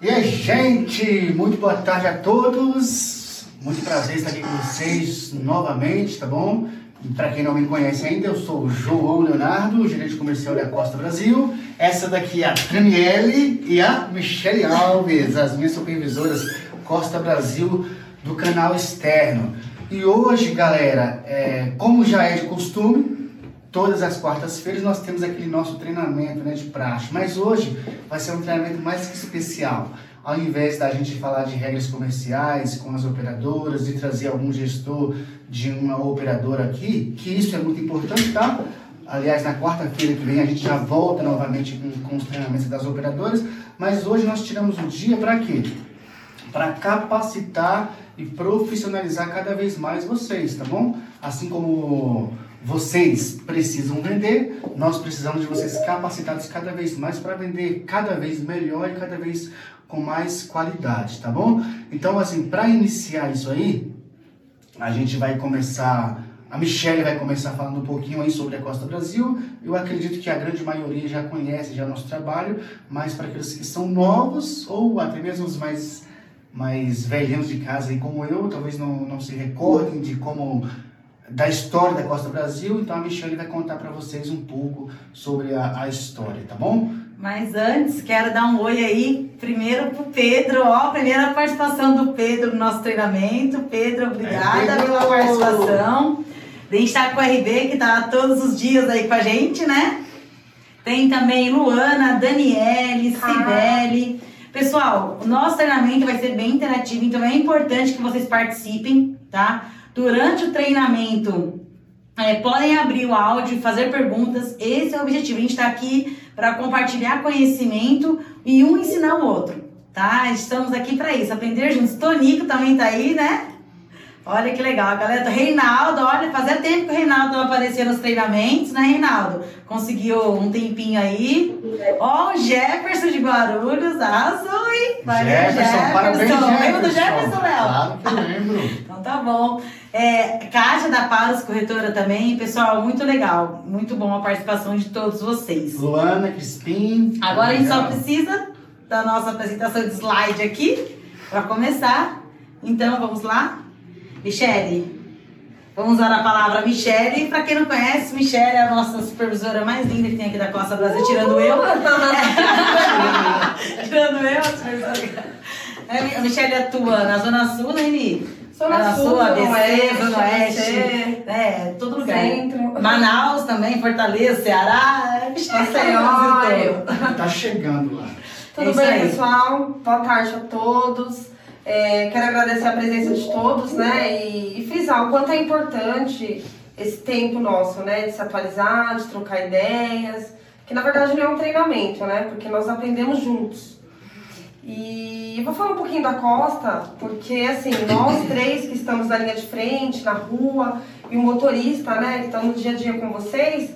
E aí, gente, muito boa tarde a todos. Muito prazer estar aqui com vocês novamente, tá bom? Para quem não me conhece ainda, eu sou o João Leonardo, gerente comercial da Costa Brasil. Essa daqui é a Daniele e a Michele Alves, as minhas supervisoras Costa Brasil do canal externo. E hoje, galera, é, como já é de costume, Todas as quartas-feiras nós temos aquele nosso treinamento né, de praxe, mas hoje vai ser um treinamento mais que especial. Ao invés da gente falar de regras comerciais com as operadoras, de trazer algum gestor de uma operadora aqui, que isso é muito importante, tá? Aliás, na quarta-feira que vem a gente já volta novamente com, com os treinamentos das operadoras, mas hoje nós tiramos um dia para quê? Para capacitar e profissionalizar cada vez mais vocês, tá bom? Assim como vocês precisam vender, nós precisamos de vocês capacitados cada vez mais para vender cada vez melhor e cada vez com mais qualidade, tá bom? Então, assim, para iniciar isso aí, a gente vai começar. A Michelle vai começar falando um pouquinho aí sobre a Costa Brasil. Eu acredito que a grande maioria já conhece já nosso trabalho, mas para aqueles que são novos ou até mesmo os mais mais velhinhos de casa aí como eu, talvez não, não se recordem de como da história da Costa Brasil, então a Michelle vai contar para vocês um pouco sobre a, a, história, tá bom? Mas antes, quero dar um oi aí, primeiro pro Pedro, ó, primeira participação do Pedro no nosso treinamento. Pedro, obrigada é, Pedro. pela participação. A gente tá com o RB, que tá todos os dias aí com a gente, né? Tem também Luana, Daniele, Cibele. Pessoal, o nosso treinamento vai ser bem interativo, então é importante que vocês participem, tá? Durante o treinamento, é, podem abrir o áudio, fazer perguntas. Esse é o objetivo. A gente está aqui para compartilhar conhecimento e um ensinar o outro, tá? Estamos aqui para isso, aprender juntos. Tonico também está aí, né? Olha que legal, a galera do Reinaldo, olha, fazia tempo que o Reinaldo não aparecia nos treinamentos, né, Reinaldo? Conseguiu um tempinho aí. Ó, o Jefferson de Guarulhos, arrasou, hein? Valeu, Jefferson, Jefferson. parabéns, Jefferson. Lembra do Jefferson, Léo? Claro que lembro. então tá bom. É, Kátia da Paros, corretora também. Pessoal, muito legal. Muito bom a participação de todos vocês. Luana, Crispim. Agora a gente só precisa da nossa apresentação de slide aqui para começar. Então, vamos lá? Michele, vamos usar a palavra Michele. Para quem não conhece, Michele é a nossa supervisora mais linda que tem aqui da Costa Brasil, tirando eu. tirando eu, a supervisora. É, a Michele atua na Zona Sul, né, Eni? Zona Sul, Sul ABC, Oeste, Zona Oeste, é, todo lugar. Centro. Manaus também, Fortaleza, Ceará, é, Maceió. Tá chegando lá. Tudo é bem, aí. pessoal? Boa tarde a todos. É, quero agradecer a presença de todos, né? E, e frisar o quanto é importante esse tempo nosso, né? De se atualizar, de trocar ideias. Que na verdade não é um treinamento, né? Porque nós aprendemos juntos. E vou falar um pouquinho da Costa, porque assim, nós três que estamos na linha de frente, na rua, e o motorista, né, que estão no dia a dia com vocês,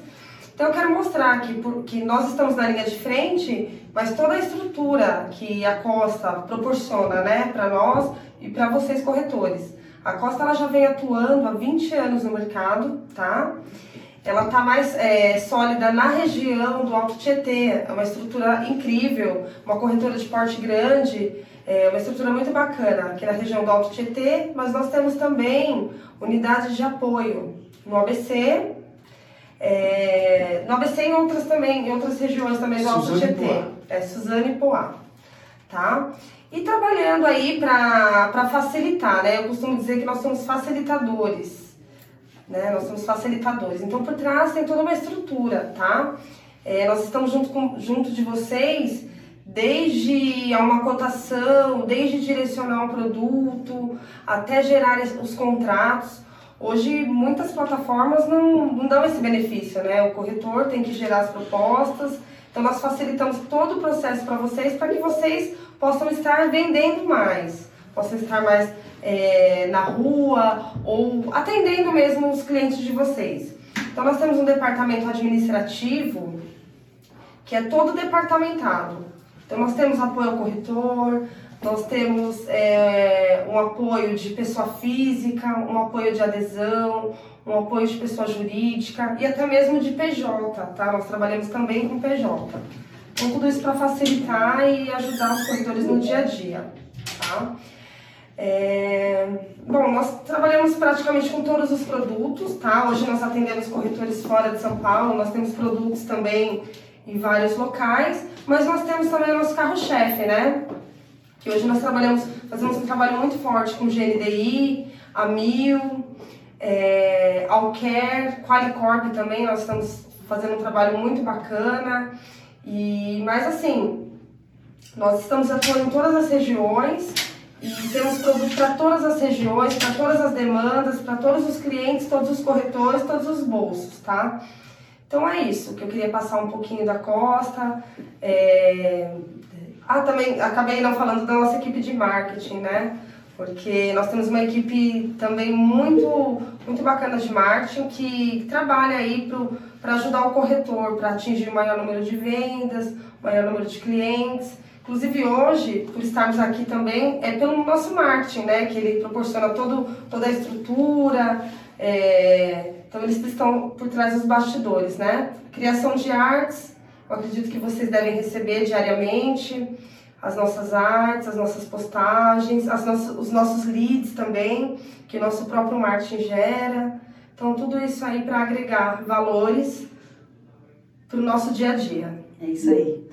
então eu quero mostrar que, que nós estamos na linha de frente, mas toda a estrutura que a Costa proporciona né, para nós e para vocês corretores. A Costa ela já vem atuando há 20 anos no mercado, tá? Ela está mais é, sólida na região do Alto Tietê, é uma estrutura incrível, uma corretora de porte grande, é uma estrutura muito bacana aqui na região do Alto Tietê, mas nós temos também unidades de apoio no ABC, é, no ABC e em outras também, em outras regiões também do Alto Tietê. É Suzane e Poá. Tá? E trabalhando aí para facilitar, né? Eu costumo dizer que nós somos facilitadores. Né? Nós somos facilitadores. Então, por trás tem toda uma estrutura, tá? É, nós estamos junto, com, junto de vocês desde uma cotação, desde direcionar um produto, até gerar os contratos. Hoje, muitas plataformas não, não dão esse benefício, né? O corretor tem que gerar as propostas, então nós facilitamos todo o processo para vocês, para que vocês possam estar vendendo mais, possam estar mais é, na rua ou atendendo mesmo os clientes de vocês. Então nós temos um departamento administrativo que é todo departamentado. Então nós temos apoio ao corretor, nós temos é, um apoio de pessoa física, um apoio de adesão, um apoio de pessoa jurídica e até mesmo de PJ, tá? Nós trabalhamos também com PJ. Então, tudo isso para facilitar e ajudar os corretores no dia a dia. Tá? É, bom, nós trabalhamos praticamente com todos os produtos, tá? Hoje nós atendemos corretores fora de São Paulo, nós temos produtos também em vários locais, mas nós temos também o nosso carro-chefe, né? Que hoje nós trabalhamos, fazemos um trabalho muito forte com GNDI, a Mil, é, Alcare, Qualicorp também, nós estamos fazendo um trabalho muito bacana. E, mas assim, nós estamos atuando em todas as regiões e temos produtos para todas as regiões, para todas as demandas, para todos os clientes, todos os corretores, todos os bolsos, tá? Então é isso que eu queria passar um pouquinho da Costa. É... Ah, também acabei não falando da nossa equipe de marketing, né? Porque nós temos uma equipe também muito, muito bacana de marketing que trabalha aí para ajudar o corretor, para atingir o maior número de vendas, maior número de clientes. Inclusive hoje, por estarmos aqui também, é pelo nosso marketing, né? Que ele proporciona todo, toda a estrutura, é, então eles estão por trás dos bastidores, né? Criação de artes, eu acredito que vocês devem receber diariamente as nossas artes, as nossas postagens, as nossas, os nossos leads também, que o nosso próprio marketing gera. Então tudo isso aí para agregar valores para o nosso dia a dia. É isso aí.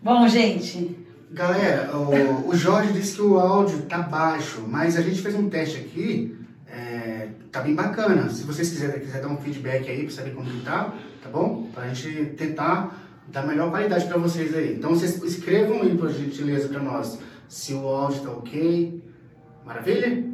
Bom, gente. Galera, o, o Jorge disse que o áudio tá baixo, mas a gente fez um teste aqui é, tá bem bacana. Se vocês quiserem, quiser dar um feedback aí para saber como que tá, tá bom? Pra gente tentar dar a melhor qualidade para vocês aí. Então vocês escrevam aí por gentileza para nós se o áudio tá ok. Maravilha?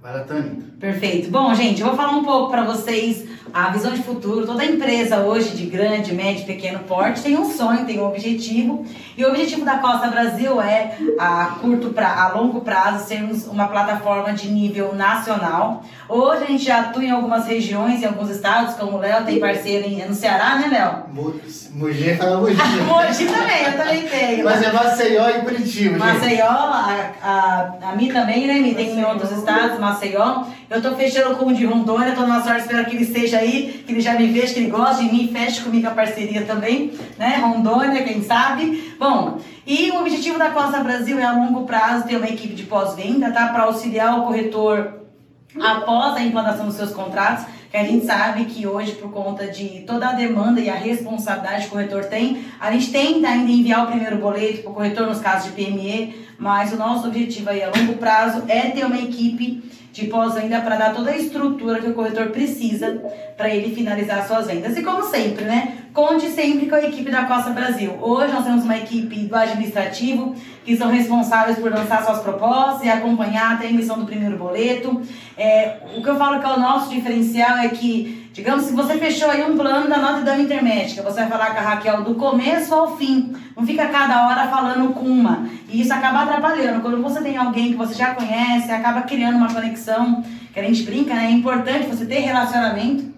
Vai lá, Tânia. Perfeito. Bom, gente, eu vou falar um pouco para vocês a visão de futuro. Toda empresa hoje de grande, médio, pequeno porte tem um sonho, tem um objetivo. E o objetivo da Costa Brasil é a curto pra, a longo prazo sermos uma plataforma de nível nacional. Hoje a gente já atua em algumas regiões, em alguns estados, como o Léo tem parceiro em, no Ceará, né, Léo? Mogi fala Mogi. Mogi também, eu também tenho. Mas é Maceió e Curitiba. Maceió, a, a, a Mi também, né, Mi? Tem em outros estados, Maceió. Eu tô fechando com o de Rondônia, tô numa sorte, espero que ele esteja aí, que ele já me veja, que ele goste de mim, feche comigo a parceria também, né? Rondônia, quem sabe. Bom, e o objetivo da Costa Brasil é a longo prazo ter uma equipe de pós-venda, tá? Para auxiliar o corretor após a implantação dos seus contratos, que a gente sabe que hoje, por conta de toda a demanda e a responsabilidade que o corretor tem, a gente tenta ainda enviar o primeiro boleto para o corretor nos casos de PME, mas o nosso objetivo aí a longo prazo é ter uma equipe de pós-venda para dar toda a estrutura que o corretor precisa para ele finalizar suas vendas. E como sempre, né? Conte sempre com a equipe da Costa Brasil. Hoje nós temos uma equipe do administrativo que são responsáveis por lançar suas propostas e acompanhar até a emissão do primeiro boleto. É, o que eu falo que é o nosso diferencial é que, digamos, se você fechou aí um plano da nota da intermédica, você vai falar com a Raquel do começo ao fim. Não fica cada hora falando com uma. E isso acaba atrapalhando. Quando você tem alguém que você já conhece, acaba criando uma conexão, que a gente brinca, né? É importante você ter relacionamento.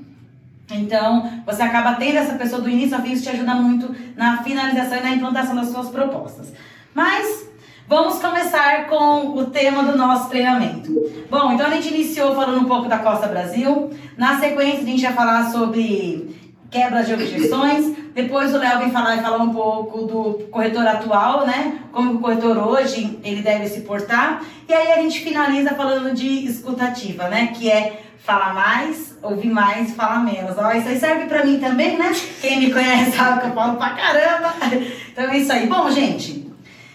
Então, você acaba tendo essa pessoa do início ao fim, isso te ajuda muito na finalização e na implantação das suas propostas. Mas, vamos começar com o tema do nosso treinamento. Bom, então a gente iniciou falando um pouco da Costa Brasil. Na sequência, a gente vai falar sobre quebras de objeções. Depois o Léo vem falar e falar um pouco do corretor atual, né? Como o corretor hoje ele deve se portar. E aí a gente finaliza falando de escutativa, né? Que é Fala mais, ouvir mais, fala menos. Ó, isso aí serve pra mim também, né? Quem me conhece sabe que eu falo pra caramba. Então é isso aí. Bom, gente,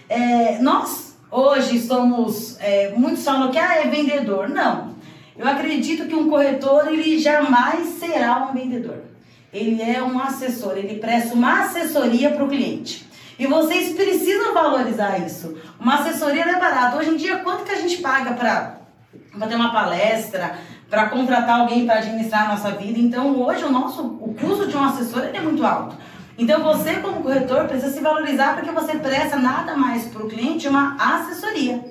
é, nós hoje somos, é, muitos falam que ah, é vendedor. Não. Eu acredito que um corretor, ele jamais será um vendedor. Ele é um assessor, ele presta uma assessoria para o cliente. E vocês precisam valorizar isso. Uma assessoria não é barata. Hoje em dia, quanto que a gente paga para ter uma palestra, para contratar alguém para administrar a nossa vida. Então, hoje o nosso o custo de um assessor é muito alto. Então, você como corretor precisa se valorizar porque você presta nada mais para o cliente uma assessoria.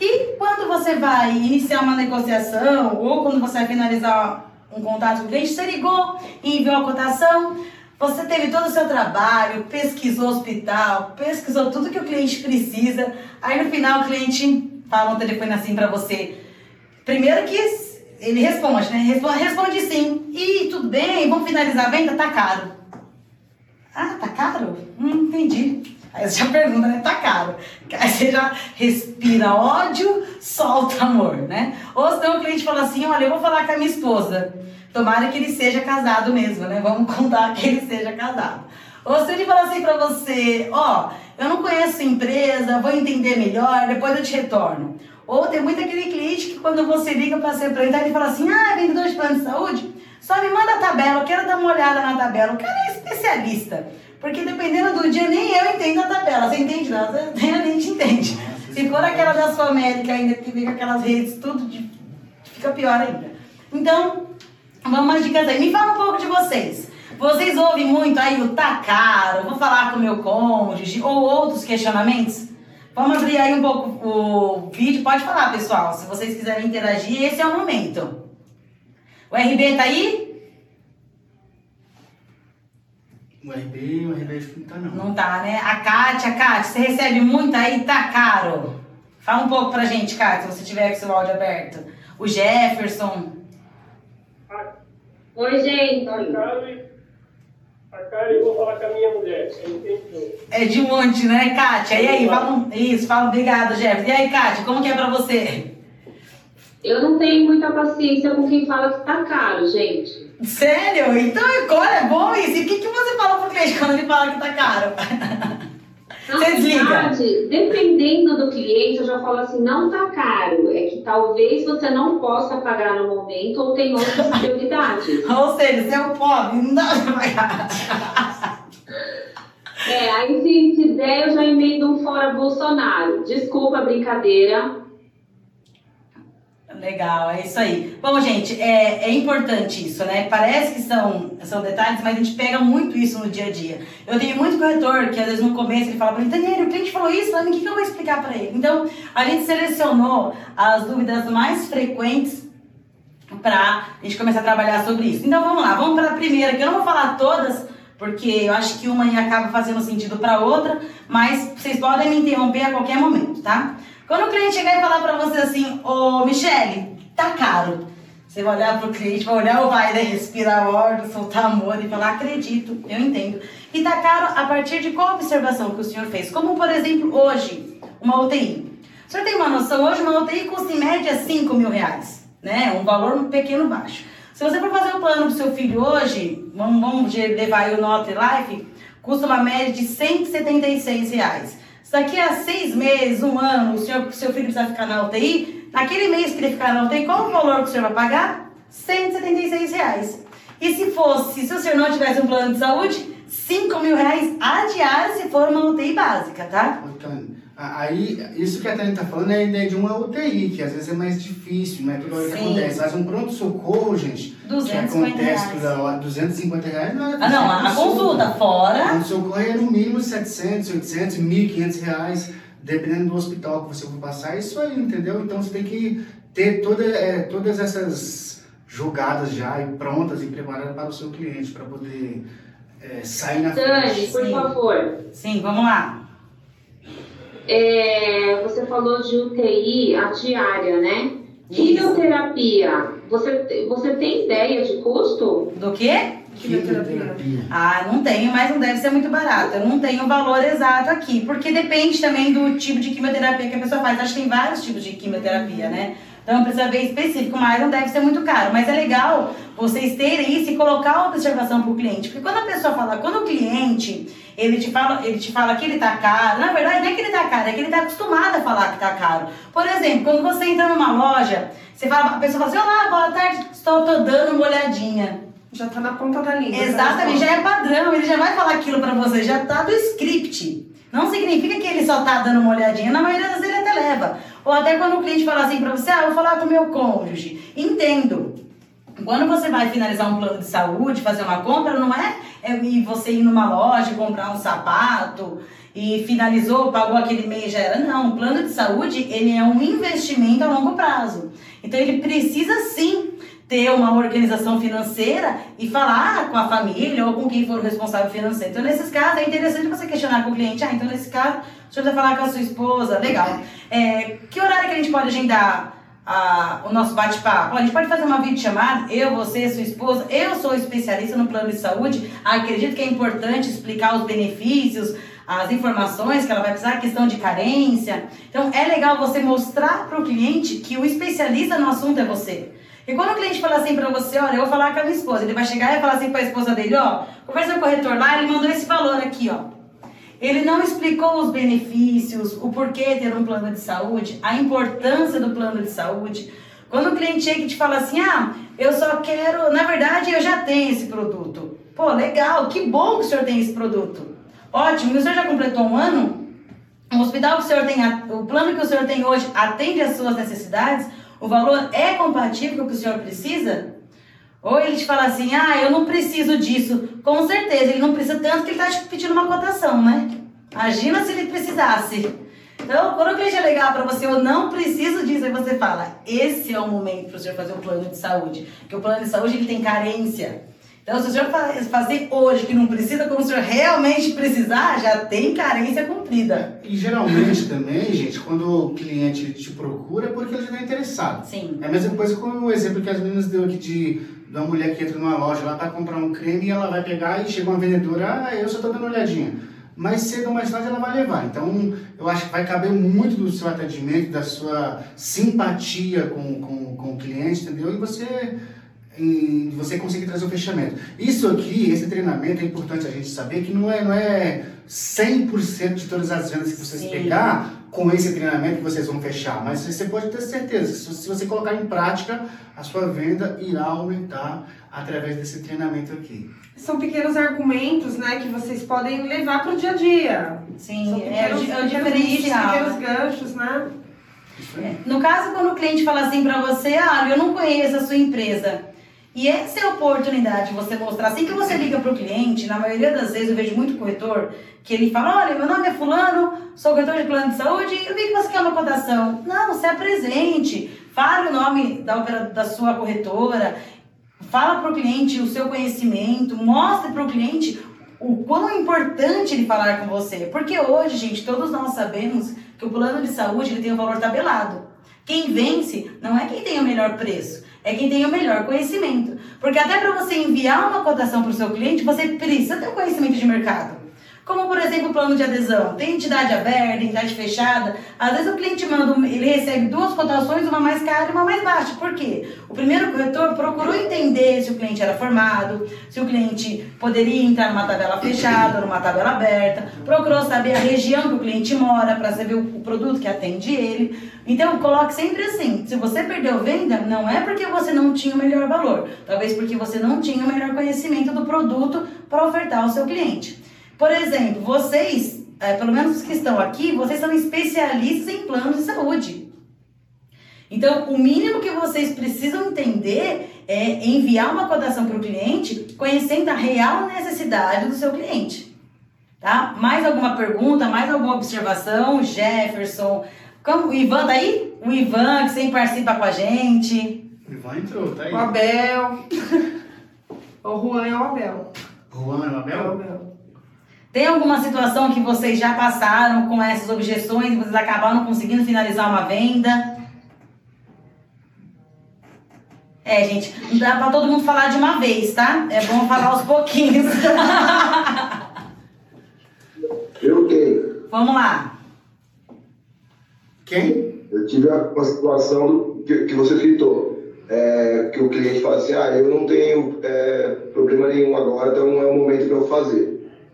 E quando você vai iniciar uma negociação ou quando você vai finalizar um contato com o cliente, você ligou e enviou a cotação, você teve todo o seu trabalho, pesquisou o hospital, pesquisou tudo que o cliente precisa. Aí no final o cliente fala um telefone assim para você. Primeiro que ele responde, né? Responde, responde sim. E tudo bem, vamos finalizar a venda? Tá caro. Ah, tá caro? Hum, entendi. Aí você já pergunta, né? Tá caro. Aí você já respira ódio, solta amor, né? Ou se o cliente fala assim, olha, eu vou falar com a minha esposa. Tomara que ele seja casado mesmo, né? Vamos contar que ele seja casado. Ou se ele fala assim pra você, ó, oh, eu não conheço a empresa, vou entender melhor, depois eu te retorno. Ou tem muito aquele cliente que quando você liga para se apresentar, ele fala assim, ah, é vendedor de plano de saúde? Só me manda a tabela, eu quero dar uma olhada na tabela. O cara é especialista. Porque dependendo do dia, nem eu entendo a tabela. Você entende? Não, a gente entende. Se for aquela da sua América ainda, que vem com aquelas redes, tudo de... fica pior ainda. Então, vamos mais dicas aí. Me fala um pouco de vocês. Vocês ouvem muito aí o tá caro, vou falar com o meu cônjuge, ou outros questionamentos? Vamos abrir aí um pouco o vídeo. Pode falar, pessoal. Se vocês quiserem interagir, esse é o momento. O RB tá aí? O RB, o RB acho que não tá não. Não tá, né? A Kátia, Kátia, você recebe muito aí? Tá caro. Fala um pouco pra gente, Kátia, se você tiver com seu áudio aberto. O Jefferson. Oi, gente. Tá caro a cara eu vou falar com a minha mulher, você entendeu? É de monte, né, Kátia? E aí, fala, isso, fala, obrigada, Jefferson. E aí, Kátia, como que é pra você? Eu não tenho muita paciência com quem fala que tá caro, gente. Sério? Então, olha, é bom isso. E o que, que você fala pro cliente quando ele fala que tá caro? Na você verdade, dependendo do cliente, eu já falo assim, não tá caro. É que talvez você não possa pagar no momento ou tem outras prioridades. ou seja, você é um pobre, não dá pra pagar. É, aí se, se der, eu já emendo um fora Bolsonaro. Desculpa a brincadeira, Legal, é isso aí. Bom, gente, é, é importante isso, né? Parece que são, são detalhes, mas a gente pega muito isso no dia a dia. Eu tenho muito corretor que às vezes no começo ele fala pra mim, Daniel, o cliente falou isso, o que, que eu vou explicar para ele? Então, a gente selecionou as dúvidas mais frequentes para a gente começar a trabalhar sobre isso. Então, vamos lá, vamos para a primeira, que eu não vou falar todas, porque eu acho que uma acaba fazendo sentido para outra, mas vocês podem me interromper a qualquer momento, tá? Quando o cliente chegar e falar para você assim, ô Michele, tá caro. Você vai olhar pro cliente, vai olhar o vai, né? respirar ordem, soltar amor e falar, acredito, eu entendo. E tá caro a partir de qual observação que o senhor fez? Como, por exemplo, hoje, uma UTI. O senhor tem uma noção, hoje uma UTI custa em média 5 mil reais, né? Um valor pequeno baixo. Se você for fazer um plano pro seu filho hoje, vamos, vamos levar aí o Notre Life, custa uma média de 176 reais. Daqui a seis meses, um ano, o senhor, seu filho precisa ficar na UTI, naquele mês que ele ficar na UTI, qual o valor que o senhor vai pagar? 176 reais. E se fosse, se o senhor não tivesse um plano de saúde, 5 mil reais a diária se for uma UTI básica, tá? Aí, isso que a Tânia está falando é a ideia de uma UTI, que às vezes é mais difícil, não é tudo que acontece. Mas um pronto-socorro, gente, 250 que acontece reais. toda 250 reais não é Ah, não, a consulta fora. Pronto-socorro é no mínimo 700, 800, 1.500 reais, dependendo do hospital que você for passar. Isso aí, entendeu? Então você tem que ter toda, é, todas essas jogadas já e prontas e preparadas para o seu cliente, para poder é, sair na frente. por favor. Sim, vamos lá. É, você falou de UTI, a diária, né? Quimioterapia, você, você tem ideia de custo? Do quê? Quimioterapia. Ah, não tenho, mas não deve ser muito barato. Eu não tenho o valor exato aqui, porque depende também do tipo de quimioterapia que a pessoa faz. Acho que tem vários tipos de quimioterapia, né? Então precisa ver específico, mas não deve ser muito caro. Mas é legal vocês terem isso e colocar a observação para o cliente. Porque quando a pessoa fala, quando o cliente ele te fala, ele te fala que ele tá caro. Na verdade, não é que ele tá caro, é que ele tá acostumado a falar que tá caro. Por exemplo, quando você entra numa loja, você fala, a pessoa fala assim: Olá, boa tarde, estou tô dando uma olhadinha. Já tá na ponta da língua. Exatamente, já é padrão, ele já vai falar aquilo pra você, já tá do script. Não significa que ele só tá dando uma olhadinha, na maioria das vezes ele até leva. Ou até quando o cliente fala assim pra você, ah, vou falar com o meu cônjuge. Entendo. Quando você vai finalizar um plano de saúde, fazer uma compra, não é, é e você ir numa loja comprar um sapato e finalizou, pagou aquele mês já era. Não, o plano de saúde ele é um investimento a longo prazo. Então ele precisa sim ter uma organização financeira e falar com a família ou com quem for o responsável financeiro. Então, nesses casos, é interessante você questionar com o cliente. Ah, então nesse caso, o senhor vai falar com a sua esposa, legal. É, que horário que a gente pode agendar? a, o nosso bate-papo. A gente pode fazer uma videochamada, eu, você, sua esposa. Eu sou especialista no plano de saúde. Acredito que é importante explicar os benefícios, as informações que ela vai precisar, questão de carência. Então, é legal você mostrar para o cliente que o especialista no assunto é você. E quando o cliente fala assim para você, olha, eu vou falar com a minha esposa, ele vai chegar e falar assim para a esposa dele, ó, conversa com o corretor lá, ele mandou esse valor aqui, ó. Ele não explicou os benefícios, o porquê ter um plano de saúde, a importância do plano de saúde. Quando o cliente chega e te fala assim, ah, eu só quero, na verdade eu já tenho esse produto. Pô, legal, que bom que o senhor tem esse produto. Ótimo, e o senhor já completou um ano? O hospital que o senhor tem, o plano que o senhor tem hoje atende às suas necessidades? O valor é compatível com o que o senhor precisa? Ou ele te fala assim, ah, eu não preciso disso. Com certeza, ele não precisa tanto que ele está te pedindo uma cotação, né? Imagina se ele precisasse. Então, quando o cliente é legal para você, eu não preciso disso, aí você fala, esse é o momento para o senhor fazer um plano de saúde. Porque o plano de saúde ele tem carência. Então, se o senhor fazer hoje que não precisa, quando o senhor realmente precisar, já tem carência cumprida. E geralmente também, gente, quando o cliente te procura é porque ele já está interessado. Sim. É a mesma coisa com o exemplo que as meninas deu aqui de de uma mulher que entra numa loja lá para comprar um creme e ela vai pegar e chega uma vendedora, ah, eu só estou dando uma olhadinha. Mais cedo ou mais tarde ela vai levar. Então, eu acho que vai caber muito do seu atendimento, da sua simpatia com, com, com o cliente, entendeu? E você em você conseguir trazer o fechamento. Isso aqui, esse treinamento, é importante a gente saber que não é, não é 100% de todas as vendas que vocês Sim. pegar com esse treinamento que vocês vão fechar, mas você pode ter certeza, se você colocar em prática, a sua venda irá aumentar através desse treinamento aqui. São pequenos argumentos, né, que vocês podem levar para o dia a dia. Sim, é, pequenos, é o diferencial. Pequenos ganchos, né? No caso, quando o cliente fala assim para você, ah, eu não conheço a sua empresa, e essa é a oportunidade de você mostrar. Assim que você liga para o cliente, na maioria das vezes eu vejo muito corretor que ele fala: Olha, meu nome é Fulano, sou corretor de plano de saúde e vi que você quer uma cotação. Não, se apresente, fale o nome da, da sua corretora, fala para o cliente o seu conhecimento, mostre para o cliente o quão é importante ele falar com você. Porque hoje, gente, todos nós sabemos que o plano de saúde ele tem um valor tabelado. Quem vence não é quem tem o melhor preço é quem tem o melhor conhecimento. Porque até para você enviar uma cotação para o seu cliente, você precisa ter um conhecimento de mercado. Como, por exemplo, o plano de adesão. Tem entidade aberta, entidade fechada. Às vezes o cliente manda, ele recebe duas cotações, uma mais cara e uma mais baixa. Por quê? O primeiro corretor procurou entender se o cliente era formado, se o cliente poderia entrar numa tabela fechada, numa tabela aberta. Procurou saber a região que o cliente mora para saber o produto que atende ele. Então, coloque sempre assim: se você perdeu venda, não é porque você não tinha o melhor valor, talvez porque você não tinha o melhor conhecimento do produto para ofertar ao seu cliente. Por exemplo, vocês, é, pelo menos os que estão aqui, vocês são especialistas em planos de saúde. Então, o mínimo que vocês precisam entender é enviar uma cotação para o cliente conhecendo a real necessidade do seu cliente. Tá? Mais alguma pergunta, mais alguma observação? Jefferson, como, o Ivan tá aí? O Ivan que sempre participa com a gente. O Ivan entrou, tá aí. O Abel. o Juan é o Abel. Juan é o Abel? É o Abel. Tem alguma situação que vocês já passaram com essas objeções e vocês acabaram conseguindo finalizar uma venda? É, gente, não dá pra todo mundo falar de uma vez, tá? É bom falar aos pouquinhos. Eu tenho. Vamos lá. Quem? Eu tive uma situação que, que você citou. É, que o cliente fala assim, ah, eu não tenho é, problema nenhum agora, então é o momento para eu fazer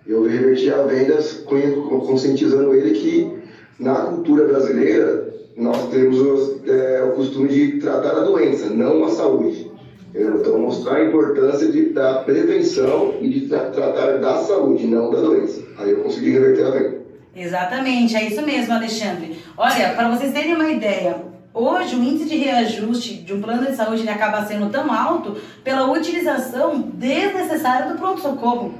eu reverti a vendas conscientizando ele que na cultura brasileira nós temos é, o costume de tratar a doença, não a saúde. Então, mostrar a importância de, da prevenção e de tra tratar da saúde, não da doença. Aí eu consegui reverter a venda. Exatamente, é isso mesmo, Alexandre. Olha, para vocês terem uma ideia, Hoje, o índice de reajuste de um plano de saúde acaba sendo tão alto pela utilização desnecessária do pronto-socorro.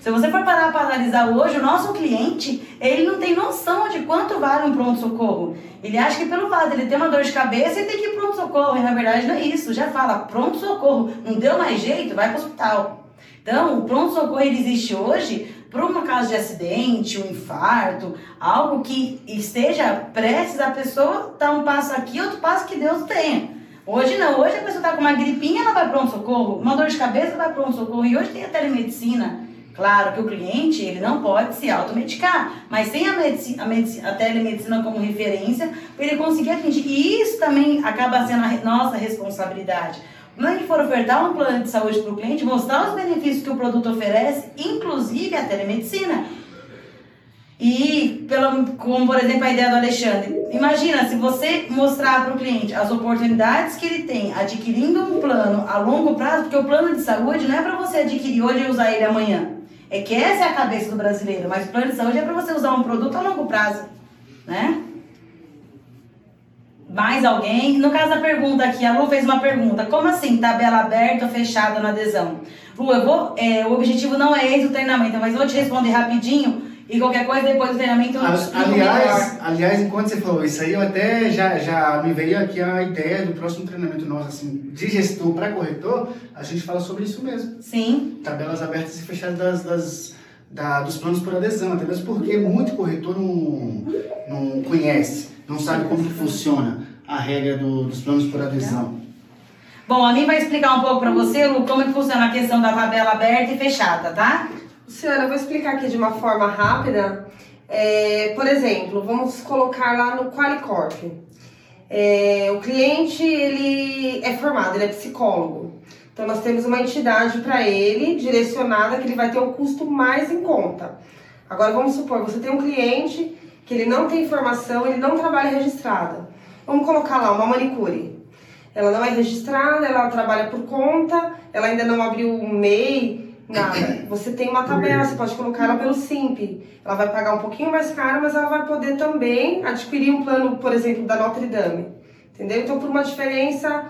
Se você for parar para analisar hoje, o nosso cliente, ele não tem noção de quanto vale um pronto-socorro. Ele acha que pelo fato ele ter uma dor de cabeça, ele tem que ir pronto-socorro. E na verdade não é isso. Já fala, pronto-socorro, não deu mais jeito, vai para o hospital. Então, o pronto-socorro existe hoje por um caso de acidente, um infarto, algo que esteja prestes a pessoa dar um passo aqui, outro passo que Deus tenha. Hoje não, hoje a pessoa está com uma gripinha, ela vai para um socorro, uma dor de cabeça, vai para um socorro. E hoje tem a telemedicina. Claro que o cliente ele não pode se automedicar, mas tem a, medicina, a, medicina, a telemedicina como referência para ele conseguir atingir. E isso também acaba sendo a nossa responsabilidade. Quando gente for ofertar um plano de saúde para o cliente, mostrar os benefícios que o produto oferece, inclusive a telemedicina. E, pelo, como por exemplo a ideia do Alexandre, imagina se você mostrar para o cliente as oportunidades que ele tem adquirindo um plano a longo prazo, porque o plano de saúde não é para você adquirir hoje e usar ele amanhã. É que essa é a cabeça do brasileiro, mas o plano de saúde é para você usar um produto a longo prazo, né? Mais alguém? No caso da pergunta aqui, a Lu fez uma pergunta. Como assim, tabela aberta ou fechada na adesão? Lu, eu vou, é, o objetivo não é esse o treinamento, mas vou te responder rapidinho e qualquer coisa depois do treinamento eu aliás, aliás, enquanto você falou isso aí, eu até já, já me veio aqui a ideia do próximo treinamento nosso, assim, de gestor para corretor, a gente fala sobre isso mesmo. Sim. Tabelas abertas e fechadas das, das da, dos planos por adesão, até mesmo porque muito corretor não, não conhece, não sabe como que funciona a regra do, dos planos por adesão. Bom, a mim vai explicar um pouco para você, Lu, como é que funciona a questão da tabela aberta e fechada, tá? Luciana, eu vou explicar aqui de uma forma rápida. É, por exemplo, vamos colocar lá no Qualicorp. É, o cliente ele é formado, ele é psicólogo. Então nós temos uma entidade para ele direcionada que ele vai ter um custo mais em conta. Agora vamos supor, você tem um cliente que ele não tem formação, ele não trabalha registrada. Vamos colocar lá uma manicure. Ela não é registrada, ela trabalha por conta, ela ainda não abriu o MEI, Nada. Você tem uma tabela, você pode colocar ela pelo Simp. Ela vai pagar um pouquinho mais caro, mas ela vai poder também adquirir um plano, por exemplo, da Notre Dame. Entendeu? Então, por uma diferença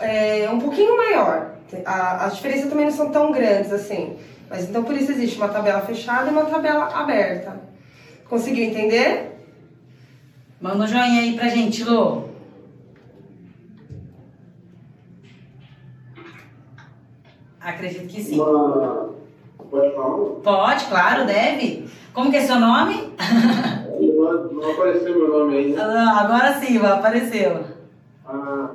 é, um pouquinho maior. A, as diferenças também não são tão grandes assim. Mas então, por isso existe uma tabela fechada e uma tabela aberta. Conseguiu entender? Manda um joinha aí pra gente, Lô. Acredito que sim. Uma... Pode falar? Pode, claro, deve. Como que é seu nome? Não, não apareceu meu nome ainda. Ah, agora sim, apareceu. Ah,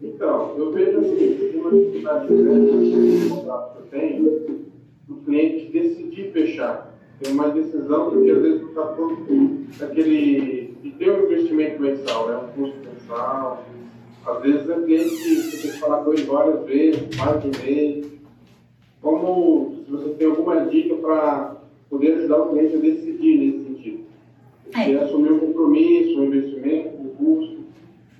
então, eu vejo assim, uma dificuldade grande que eu tenho, o cliente decidir fechar. Tem uma decisão porque às vezes não está todo aquele. E tem um investimento mensal, né? um custo mensal. Às vezes é cliente que você tem que falar com ele várias vezes, mais de um mês como se você tem alguma dica para poder ajudar o cliente a decidir nesse sentido. É. assumir um compromisso, um investimento, um custo.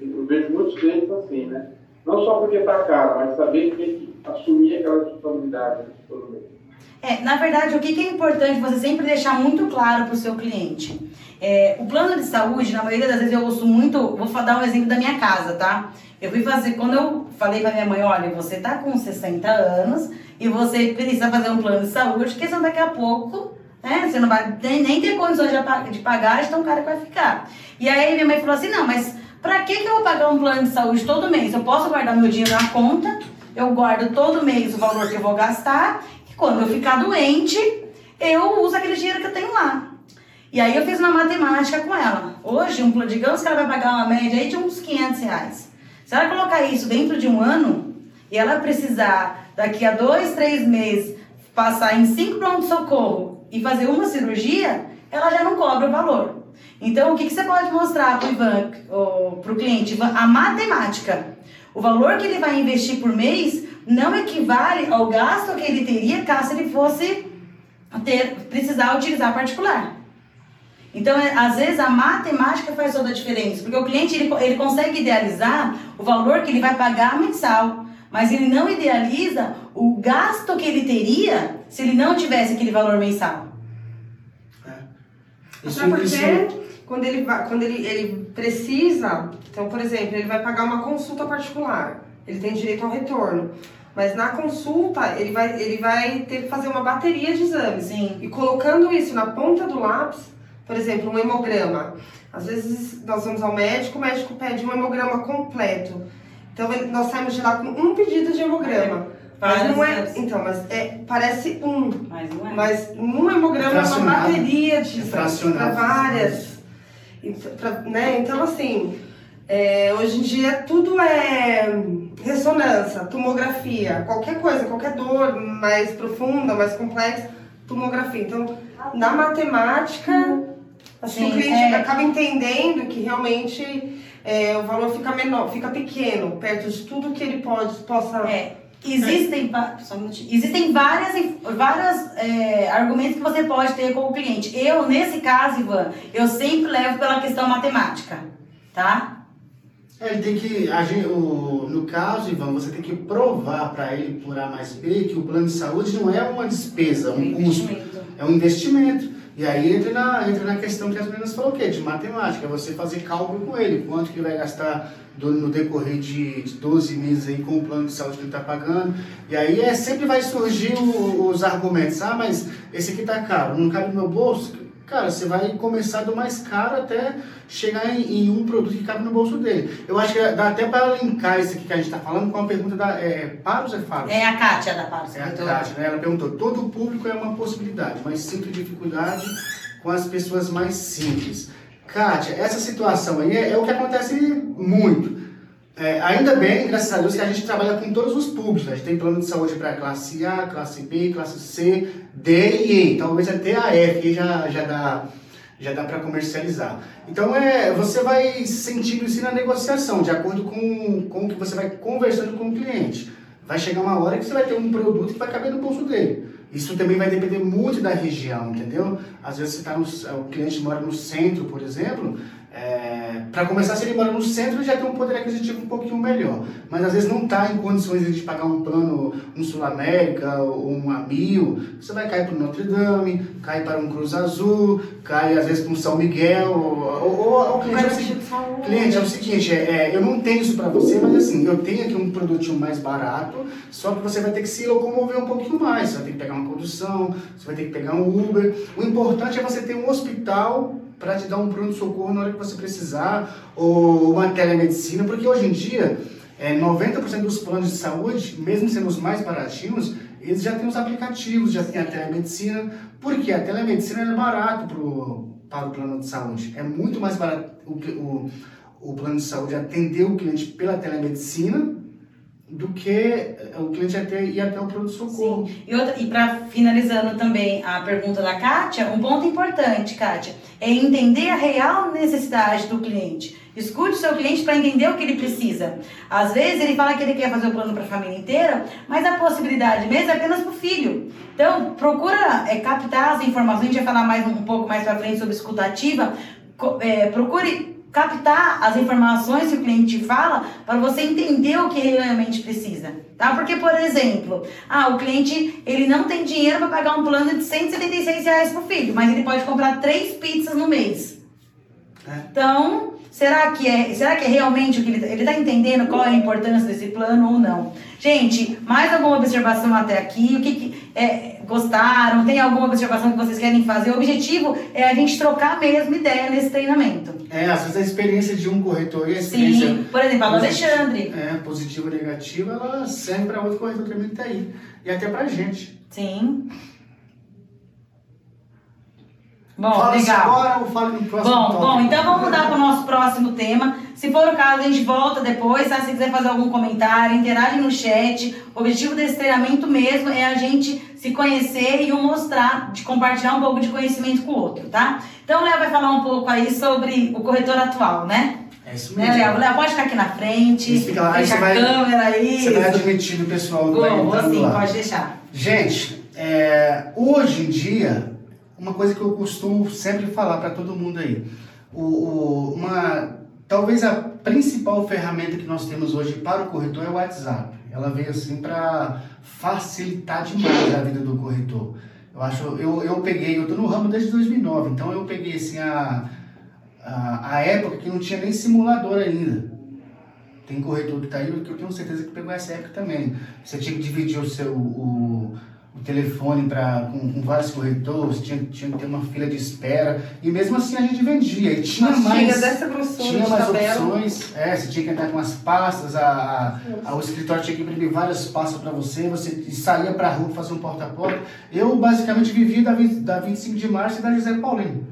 Eu vejo muitos clientes assim, né? Não só porque está caro, mas saber que tem que assumir aquela responsabilidade todo mês. É, na verdade, o que, é importante você sempre deixar muito claro para o seu cliente? É, o plano de saúde, na maioria das vezes eu ouço muito, vou dar um exemplo da minha casa, tá? Eu fui fazer, quando eu falei para minha mãe, olha, você tá com 60 anos e você precisa fazer um plano de saúde, porque senão daqui a pouco, né, você não vai nem, ter condições de, de pagar, então o cara vai ficar. E aí minha mãe falou assim, não, mas pra que, que eu vou pagar um plano de saúde todo mês? Eu posso guardar meu dinheiro na conta, eu guardo todo mês o valor que eu vou gastar, e quando eu ficar doente, eu uso aquele dinheiro que eu tenho lá. E aí eu fiz uma matemática com ela. Hoje, um, digamos que ela vai pagar uma média aí de uns 500 reais. Se ela colocar isso dentro de um ano e ela precisar, daqui a dois, três meses, passar em cinco pronto-socorro e fazer uma cirurgia, ela já não cobra o valor. Então, o que, que você pode mostrar para o Ivan, para o cliente? Ivan, a matemática. O valor que ele vai investir por mês não equivale ao gasto que ele teria caso ele fosse ter, precisar utilizar particular. Então, é, às vezes, a matemática faz toda a diferença, porque o cliente ele, ele consegue idealizar o valor que ele vai pagar mensal, mas ele não idealiza o gasto que ele teria se ele não tivesse aquele valor mensal. É. Isso, Até porque quando, ele, quando ele, ele precisa, então, por exemplo, ele vai pagar uma consulta particular, ele tem direito ao retorno. Mas na consulta, ele vai, ele vai ter que fazer uma bateria de exames. Sim. E colocando isso na ponta do lápis, por exemplo, um hemograma. Às vezes nós vamos ao médico, o médico pede um hemograma completo. Então nós saímos de lá com um pedido de hemograma. Mas não é. Então, mas é, parece um. Mas não é. Mas num hemograma é uma bateria de É para várias. E pra- né? Então, assim, é, hoje em dia tudo é ressonância, tomografia, qualquer coisa, qualquer dor mais profunda, mais complexa, tomografia. Então, na matemática, que Sim, o cliente é. acaba entendendo que realmente é, o valor fica menor, fica pequeno, perto de tudo que ele pode, possa. É, existem, um minutinho. existem várias, várias é, argumentos que você pode ter com o cliente. Eu, nesse caso, Ivan, eu sempre levo pela questão matemática, tá? É, Ele tem que, a gente, o, no caso, Ivan, você tem que provar para ele por A mais B que o plano de saúde não é uma despesa, um custo, Investimento. é um investimento. E aí entra na, entra na questão que as meninas falou o quê? De matemática, você fazer cálculo com ele, quanto que vai gastar do- no decorrer de, de 12 meses aí com o plano de saúde que ele está pagando. E aí é, sempre vai surgir o- os argumentos, ah, mas esse aqui tá caro, não cabe no meu bolso. Cara, você vai começar do mais caro até chegar em, em um produto que cabe no bolso dele. Eu acho que dá até para linkar isso aqui que a gente está falando com a pergunta da é, Paros é Faros? É a Kátia da Paros. É a Kátia, né? Ela perguntou, todo público é uma possibilidade, mas sinto dificuldade com as pessoas mais simples. Kátia, essa situação aí é, é o que acontece muito. É, ainda bem, graças a Deus, que a gente trabalha com todos os públicos. A gente tem plano de saúde para classe A, classe B, classe C, D e E. Talvez até a F aí já, já dá, já dá para comercializar. Então é, você vai sentindo isso na negociação, de acordo com, com o que você vai conversando com o cliente. Vai chegar uma hora que você vai ter um produto que vai caber no bolso dele. Isso também vai depender muito da região, entendeu? Às vezes você tá no, o cliente mora no centro, por exemplo. Para começar, se ele mora no centro, ele já tem um poder aquisitivo um pouquinho melhor. Mas às vezes não está em condições de pagar um plano, um Sul América ou um Amil. Você vai cair para o Notre Dame, cai para um Cruz Azul, cai às vezes para um São Miguel. Ou, ou, ou o cliente, é o seguinte, cliente, é o seguinte, é, é, eu não tenho isso para você, mas assim, eu tenho aqui um produtinho mais barato, só que você vai ter que se locomover um pouquinho mais. Você vai ter que pegar uma condução, você vai ter que pegar um Uber. O importante é você ter um hospital para te dar um pronto-socorro na hora que você precisar, ou uma telemedicina, porque hoje em dia, é, 90% dos planos de saúde, mesmo sendo os mais baratinhos, eles já têm os aplicativos, já tem a telemedicina, porque a telemedicina é barato pro, para o plano de saúde. É muito mais barato o, o, o plano de saúde atender o cliente pela telemedicina do que o cliente até, ir até o pronto-socorro. Sim. E, e para finalizando também a pergunta da Kátia, um ponto importante, Kátia, é entender a real necessidade do cliente. Escute o seu cliente para entender o que ele precisa. Às vezes ele fala que ele quer fazer o plano para a família inteira, mas a possibilidade mesmo é apenas para o filho. Então, procura é, captar as informações, a gente vai falar mais um, um pouco mais para frente sobre escutativa. É, procure captar as informações que o cliente te fala para você entender o que ele realmente precisa, tá? Porque, por exemplo, ah, o cliente ele não tem dinheiro para pagar um plano de 176 reais pro filho, mas ele pode comprar três pizzas no mês. É. Então, será que é, será que é realmente o que ele ele está entendendo qual é a importância desse plano ou não? Gente, mais alguma observação até aqui? O que, que é, gostaram? Tem alguma observação que vocês querem fazer? O objetivo é a gente trocar mesmo ideia nesse treinamento. É, às vezes a experiência de um corretor e a experiência Sim, por exemplo, a do Alexandre. é, positiva ou negativa, ela serve para outro corretor também que tá aí. E até pra gente. Sim. Bom, fala legal. agora ou fala no próximo Bom, tópico? bom, então vamos mudar para o nosso próximo tema. Se for o caso, a gente volta depois, tá? Se quiser fazer algum comentário, interage no chat. O objetivo desse treinamento mesmo é a gente se conhecer e um mostrar, de compartilhar um pouco de conhecimento com o outro, tá? Então o Léo vai falar um pouco aí sobre o corretor atual, né? É isso Né, mesmo. Léo? Léo, pode ficar aqui na frente. Isso, fica lá, Deixa a vai- câmera aí. Você vai admitindo o pessoal que vai sim, lá. pode deixar. Gente, é, hoje em dia, uma coisa que eu costumo sempre falar para todo mundo aí, o, o- uma, talvez a principal ferramenta que nós temos hoje para o corretor é o WhatsApp. Ela veio assim para facilitar demais a vida do corretor. Eu acho, eu, eu peguei, eu tô no ramo desde 2009, então eu peguei assim a, a, a época que não tinha nem simulador ainda. Tem corretor que tá aí que eu tenho certeza que pegou essa época também. Você tinha que dividir o seu, o, o telefone pra, com, com vários corretores, tinha, tinha que ter uma fila de espera. E mesmo assim a gente vendia. E tinha Mas mais. tinha dessa grossura tinha mais tabela. opções. É, você tinha que entrar com as pastas, a, a- o escritório tinha que imprimir várias pastas para você, você saía pra rua fazer um porta a porta. Eu basicamente vivia da, 20 da 25 de março e da José Paulino.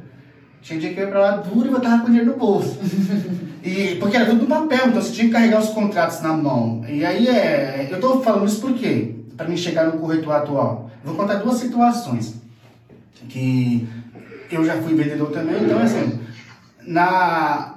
Tinha dia que eu ia pra lá duro e voltava com dinheiro no bolso. E, porque era tudo no papel, então você tinha que carregar os contratos na mão. E aí é. Eu tô falando isso por quê? Para mim chegar no corretor atual. Vou contar duas situações. Que eu já fui vendedor também, então assim, na.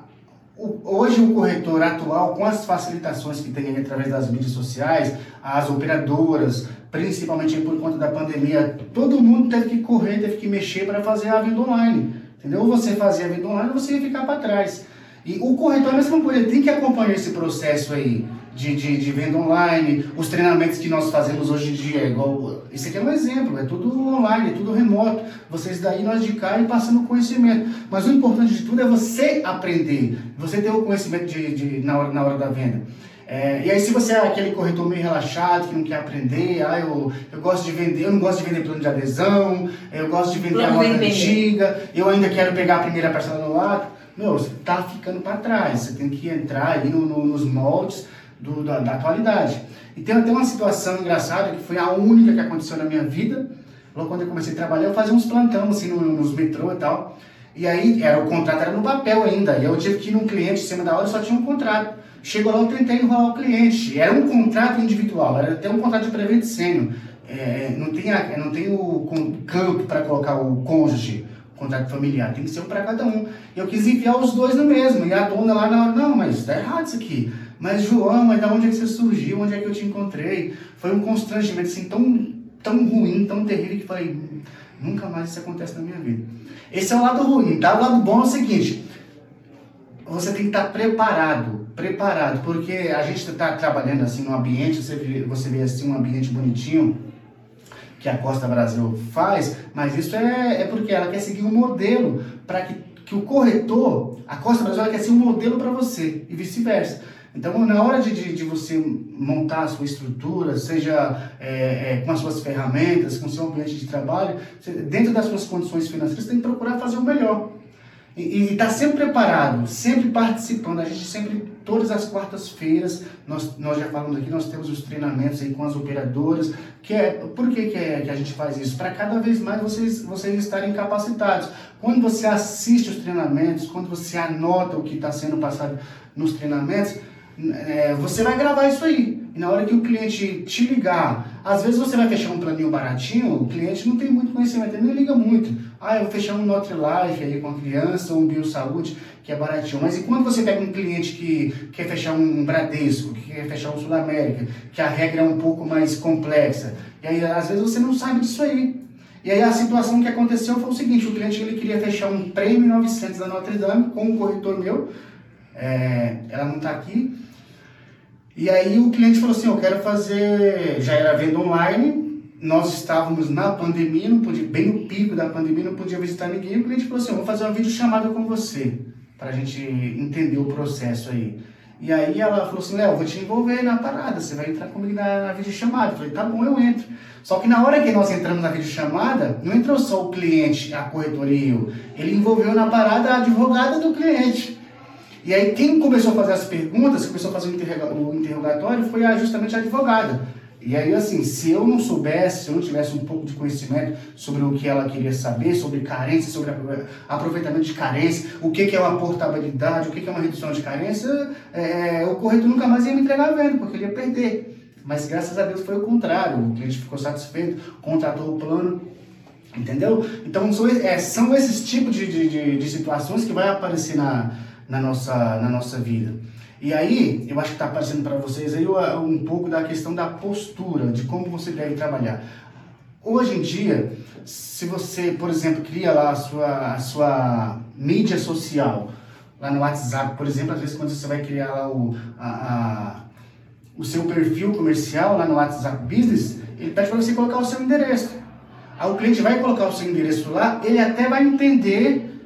Hoje o corretor atual, com as facilitações que tem através das mídias sociais, as operadoras, principalmente por conta da pandemia, todo mundo teve que correr, teve que mexer para fazer a venda online. Entendeu? Você fazia a venda online ou você ia ficar para trás. E o corretor mesma coisa, ele tem que acompanhar esse processo aí de, de, de venda online, os treinamentos que nós fazemos hoje em dia, igual. Isso aqui é um exemplo, é tudo online, é tudo remoto. Vocês daí, nós de cá e passando conhecimento. Mas o importante de tudo é você aprender, você ter o conhecimento de, de, na, hora, na hora da venda. É, e aí, se você é aquele corretor meio relaxado, que não quer aprender, ah, eu, eu gosto de vender, eu não gosto de vender plano de adesão, eu gosto de vender a moda antiga, eu ainda quero pegar a primeira parcela no lado. Meu, você tá ficando para trás, você tem que entrar aí no- no- nos moldes do- da, da atualidade. E tem até uma situação engraçada que foi a única que aconteceu na minha vida. Logo quando eu comecei a trabalhar, eu fazia uns plantão assim no- nos metrô e tal. E aí era, o contrato era no papel ainda. E eu tive que ir num cliente em cima da hora só tinha um contrato. Chegou lá, eu tentei enrolar o cliente. Era um contrato individual, era até um contrato de prevento sênior. É, não tem, a- não tem o campo para colocar o cônjuge, contrato familiar, tem que ser um para cada um. Eu quis enfiar os dois no mesmo. E a dona lá na hora, não, mas tá errado isso aqui. Mas João, mas da onde é que você surgiu? Onde é que eu te encontrei? Foi um constrangimento assim tão, tão ruim, tão terrível que falei, nunca mais isso acontece na minha vida. Esse é o lado ruim, tá? O lado bom é o seguinte, você tem que estar preparado, preparado, porque a gente está trabalhando assim num ambiente, você vê, você vê assim um ambiente bonitinho que a Costa Brasil faz, mas isso é, é porque ela quer seguir um modelo para que, que o corretor, a Costa Brasil ela quer ser um modelo para você e vice-versa. Então, na hora de, de, de você montar a sua estrutura, seja é, é, com as suas ferramentas, com o seu ambiente de trabalho, dentro das suas condições financeiras, você tem que procurar fazer o melhor. E estar sempre preparado, sempre participando. A gente sempre, todas as quartas-feiras, nós, nós já falamos aqui, nós temos os treinamentos aí com as operadoras. Que é, por que, que, é, que a gente faz isso? Para cada vez mais vocês, vocês estarem capacitados. Quando você assiste os treinamentos, quando você anota o que está sendo passado nos treinamentos, é, você vai gravar isso aí. E na hora que o cliente te ligar, às vezes você vai fechar um planinho baratinho, o cliente não tem muito conhecimento, ele não liga muito. Ah, eu vou fechar um Nutri-Life aí com a criança, um Biosaúde, que é baratinho. Mas e quando você pega um cliente que quer fechar um Bradesco, que quer fechar um Sul América, que a regra é um pouco mais complexa, e aí às vezes você não sabe disso aí. E aí a situação que aconteceu foi o seguinte, o cliente ele queria fechar um prêmio 900 da Notre Dame com um corretor meu, é, ela não está aqui, e aí o cliente falou assim, eu quero fazer, já era venda online, nós estávamos na pandemia, não podia, bem no pico da pandemia, não podia visitar ninguém, o cliente falou assim, eu vou fazer uma videochamada com você, para a gente entender o processo aí. E aí ela falou assim, Léo, vou te envolver na parada, você vai entrar comigo na, na videochamada. Eu falei, tá bom, eu entro. Só que na hora que nós entramos na videochamada, não entrou só o cliente, a corretora eu. Ele envolveu na parada a advogada do cliente. E aí quem começou a fazer as perguntas, começou a fazer o, interroga- o interrogatório, foi justamente a advogada. E aí, assim, se eu não soubesse, se eu não tivesse um pouco de conhecimento sobre o que ela queria saber, sobre carência, sobre apro- aproveitamento de carência, o que, é uma portabilidade, o que, é uma redução de carência, é, o corretor nunca mais ia me entregar a venda, porque ele ia perder. Mas graças a Deus foi o contrário, o cliente ficou satisfeito, contratou o plano, entendeu? Então são, é, são esses tipos de, de, de, de situações que vai aparecer na, na, nossa, na nossa vida. E aí, eu acho que está aparecendo para vocês aí um pouco da questão da postura, de como você deve trabalhar. Hoje em dia, se você, por exemplo, cria lá a sua, a sua mídia social, lá no WhatsApp, por exemplo, às vezes quando você vai criar lá o, a, a- o seu perfil comercial lá no WhatsApp Business, ele pede para você colocar o seu endereço. Aí o cliente vai colocar o seu endereço lá, ele até vai entender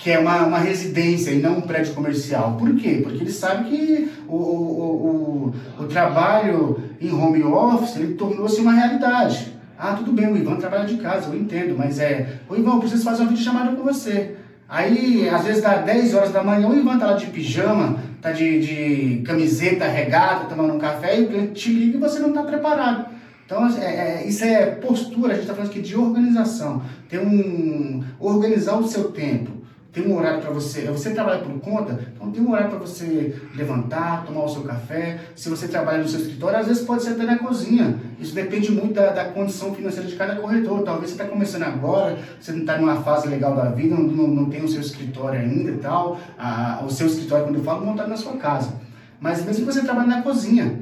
que é uma, uma residência e não um prédio comercial. Por quê? Porque ele sabe que o, o, o, o trabalho em home office ele tornou-se uma realidade. Ah, tudo bem, o Ivan trabalha de casa, eu entendo, mas é, o Ivan, eu preciso fazer uma videochamada com você. Aí, às vezes, dá 10 horas da manhã, o Ivan tá lá de pijama, tá de, de camiseta regata, tomando um café, e o cliente te liga e você não está preparado. Então, é, é, isso é postura, a gente está falando aqui de organização. Tem um, organizar o seu tempo tem um horário para você, você trabalha por conta, então tem um horário para você levantar, tomar o seu café. Se você trabalha no seu escritório, às vezes pode ser até na cozinha. Isso depende muito da, da condição financeira de cada corretor. Talvez você está começando agora, você não está numa fase legal da vida, não, não, não, tem o seu escritório ainda e tal. Ah, o seu escritório, quando eu falo, montado na sua casa. Mas mesmo que você trabalhe na cozinha,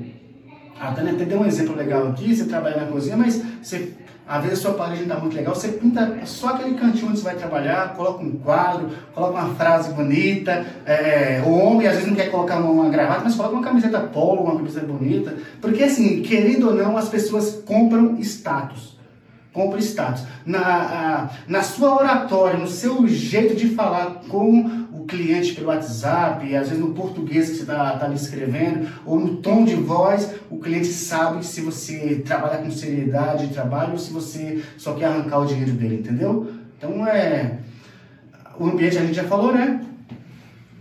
a Tânia até deu um exemplo legal aqui, você trabalha na cozinha, mas você às vezes a sua parede não está muito legal, você pinta só aquele cantinho onde você vai trabalhar, coloca um quadro, coloca uma frase bonita. É, o homem às vezes não quer colocar uma, uma, gravata, mas coloca uma camiseta polo, uma camiseta bonita. Porque assim, querendo ou não, as pessoas compram status. Compram status. Na, a, na sua oratória, no seu jeito de falar com cliente pelo WhatsApp, às vezes no português que você está tá escrevendo, ou no tom de voz, o cliente sabe se você trabalha com seriedade de trabalho ou se você só quer arrancar o dinheiro dele, entendeu? Então é. O ambiente a gente já falou, né?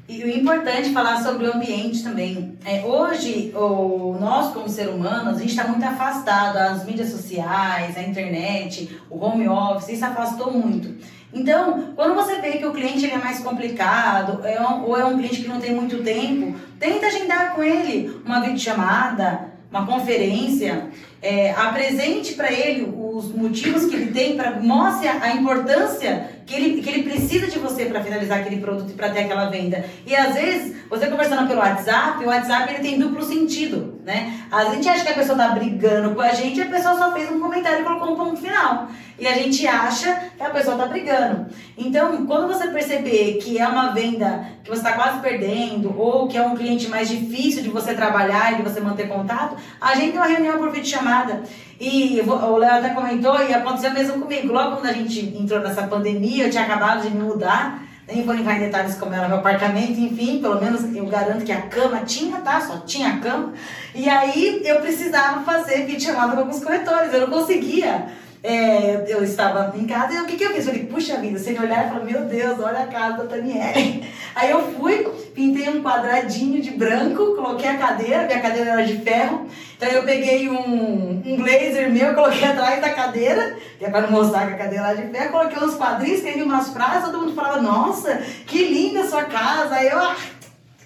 E o importante é falar sobre o ambiente também. É, hoje, o, nós como ser humano, a gente está muito afastado. As mídias sociais, a internet, o home office, isso afastou muito. Então, quando você vê que o cliente é mais complicado, é um, ou é um cliente que não tem muito tempo, tenta agendar com ele uma videochamada, uma conferência, é, apresente para ele os motivos que ele tem, para mostre a importância que ele, que ele precisa de você para finalizar aquele produto e para ter aquela venda. E às vezes, você conversando pelo WhatsApp, o WhatsApp ele tem duplo sentido, né? A gente acha que a pessoa tá brigando com a gente, a pessoa só fez um comentário e colocou um ponto final. E a gente acha que a pessoa tá brigando. Então, quando você perceber que é uma venda que você está quase perdendo, ou que é um cliente mais difícil de você trabalhar e de você manter contato, a gente tem uma reunião por vídeo chamada. E o Léo até comentou, e aconteceu mesmo comigo. Logo quando a gente entrou nessa pandemia, eu tinha acabado de me mudar. Nem vou entrar em detalhes como era meu apartamento, enfim, pelo menos eu garanto que a cama tinha, tá? Só tinha a cama. E aí eu precisava fazer vídeo chamada com alguns corretores, eu não conseguia é, eu estava em casa e o que, que eu fiz? Falei, puxa vida, você olhar e falou, meu Deus, olha a casa da Daniele. Aí eu fui, pintei um quadradinho de branco, coloquei a cadeira, minha cadeira era de ferro. Então eu peguei um, um blazer meu, coloquei atrás da cadeira, que é para mostrar que a cadeira era de ferro, coloquei uns quadrinhos, escrevi umas frases, todo mundo falava, nossa, que linda a sua casa. Aí eu, ah,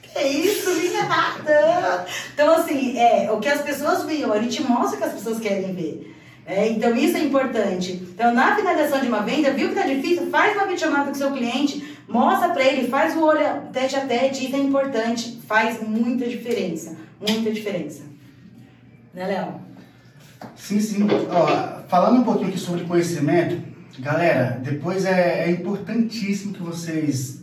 que isso, linda nada. Então assim, é, o que as pessoas viam, a gente mostra o que as pessoas querem ver. É, então isso é importante. Então na finalização de uma venda, viu que está difícil? Faz uma videochamada com o seu cliente, mostra para ele, faz o olho tete a tete, isso é importante, faz muita diferença, muita diferença. Né, Léo? Sim, sim. Ó, falando um pouquinho aqui sobre conhecimento, galera, depois é, é importantíssimo que vocês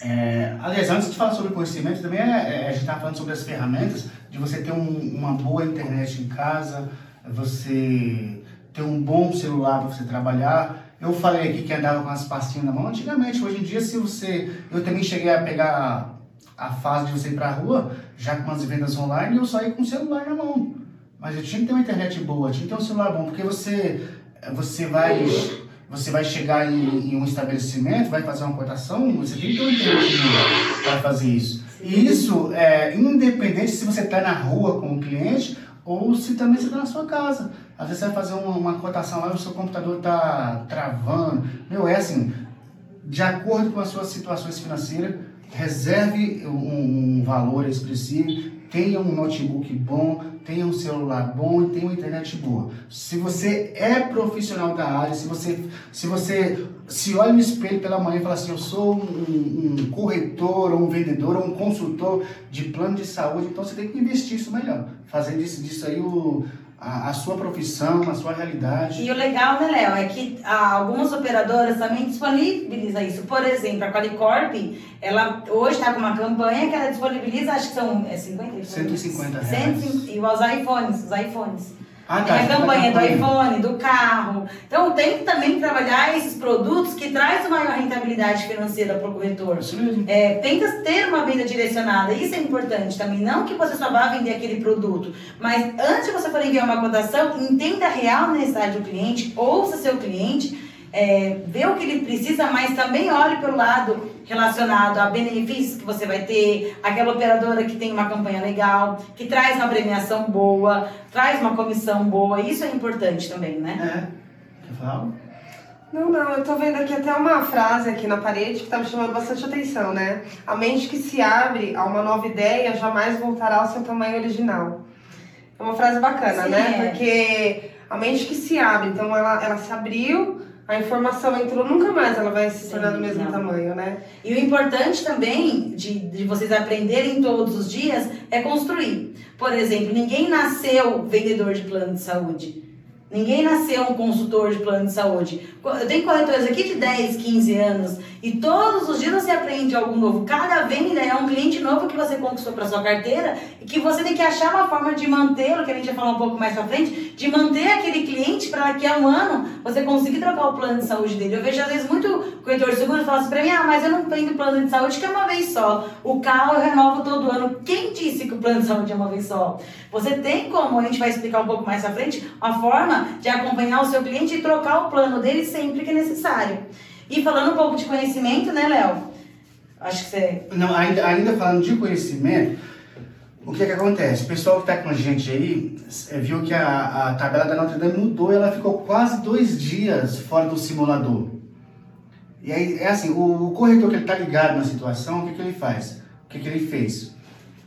é, aliás, antes de falar sobre conhecimento, também é, é, a gente está falando sobre as ferramentas de você ter um, uma boa internet em casa, você ter um bom celular para você trabalhar. Eu falei aqui que andava com as pastinhas na mão. Antigamente, hoje em dia, se você. Eu também cheguei a pegar a fase de você ir para a rua, já com as vendas online, eu saí com o celular na mão. Mas eu tinha que ter uma internet boa, tinha que ter um celular bom, porque você, você vai. Você vai chegar em, em um estabelecimento, vai fazer uma cotação, você tem que ter uma internet para fazer isso. E isso, é, independente se você está na rua com o cliente ou se também você está na sua casa. Às vezes você vai fazer uma, uma cotação lá e o seu computador está travando. Meu, é assim, de acordo com as suas situações financeiras, reserve um, um valor expressivo, tenha um notebook bom, tenha um celular bom e tenha uma internet boa. Se você é profissional da área, se você, se você se olha no espelho pela manhã e fala assim, eu sou um, um corretor, ou um vendedor, ou um consultor de plano de saúde, então você tem que investir isso melhor. Fazendo disso, disso aí o, a, a, sua profissão, a sua realidade. E o legal, né, Léo, é que ah, algumas operadoras também disponibilizam isso. Por exemplo, a Qualicorp, ela hoje está com uma campanha que ela disponibiliza, acho que são é 50? 150 reais. e os iPhones, os iPhones. Ah, tá, tem a tem uma campanha do iPhone, do carro. Então tem que também trabalhar esses produtos que trazem maior rentabilidade financeira para o corretor. É, tenta ter uma venda direcionada, isso é importante também. Não que você só vá vender aquele produto, mas antes de você for enviar uma cotação, entenda a real necessidade do cliente, ouça seu cliente, é, vê o que ele precisa, mas também olhe pelo lado relacionado a benefícios que você vai ter, aquela operadora que tem uma campanha legal, que traz uma premiação boa, traz uma comissão boa, isso é importante também, né? É. Quer falar? Não, não, eu tô vendo aqui até uma frase aqui na parede que tá me chamando bastante atenção, né? A mente que se abre a uma nova ideia jamais voltará ao seu tamanho original. É uma frase bacana, Sim, né? é. Porque a mente que se abre, então ela, ela se abriu, a informação entrou, nunca mais ela vai se tornar do mesmo não. tamanho, né? E o importante também de, de vocês aprenderem todos os dias é construir. Por exemplo, ninguém nasceu vendedor de plano de saúde. Ninguém nasceu um consultor de plano de saúde. Eu tenho corretores aqui de 10, 15 anos e todos os dias você aprende algo novo. Cada venda é um cliente novo que você conquistou para sua carteira e que você tem que achar uma forma de mantê-lo, que a gente vai falar um pouco mais pra frente, de manter aquele cliente para daqui a um ano você conseguir trocar o plano de saúde dele. Eu vejo às vezes muito corretor de seguro fala assim pra mim, ah, mas eu não vendo plano de saúde que é uma vez só. O carro eu renovo todo ano. Quem disse que o plano de saúde é uma vez só? Você tem como, a gente vai explicar um pouco mais pra frente, uma forma de acompanhar o seu cliente e trocar o plano dele sempre que necessário. E falando um pouco de conhecimento, né, Léo? Acho que você. Não, ainda, ainda falando de conhecimento, o que que acontece? O pessoal que está com a gente aí eh, viu que a, a tabela da Notre Dame mudou ela ficou quase dois dias fora do simulador. E aí, é assim, o, o corretor que ele está ligado na situação, o que, que ele faz? O que, que ele fez?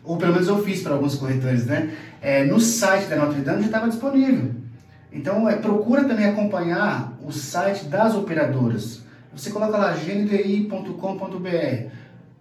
Ou pelo menos eu fiz para alguns corretores, né? É, no site da Notre Dame já estava disponível. Então, é, procura também acompanhar o site das operadoras. Você coloca lá gnti.com.br.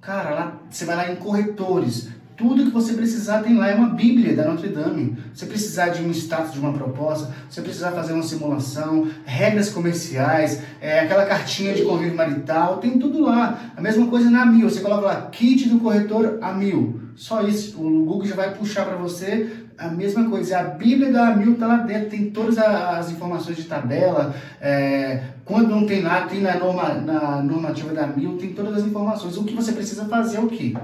Cara, lá, você vai lá em corretores. Tudo que você precisar tem lá, é uma bíblia da Notre Dame. Se precisar de um status de uma proposta, se precisar fazer uma simulação, regras comerciais, é, aquela cartinha de convívio marital, tem tudo lá. A mesma coisa na Mil, você coloca lá, kit do corretor a Mil. Só isso, o Google já vai puxar para você a mesma coisa. A Bíblia da Mil tá lá dentro, tem todas as informações de tabela, é, quando não tem lá, tem na, norma, na normativa da Mil, tem todas as informações. O que você precisa fazer é o quê?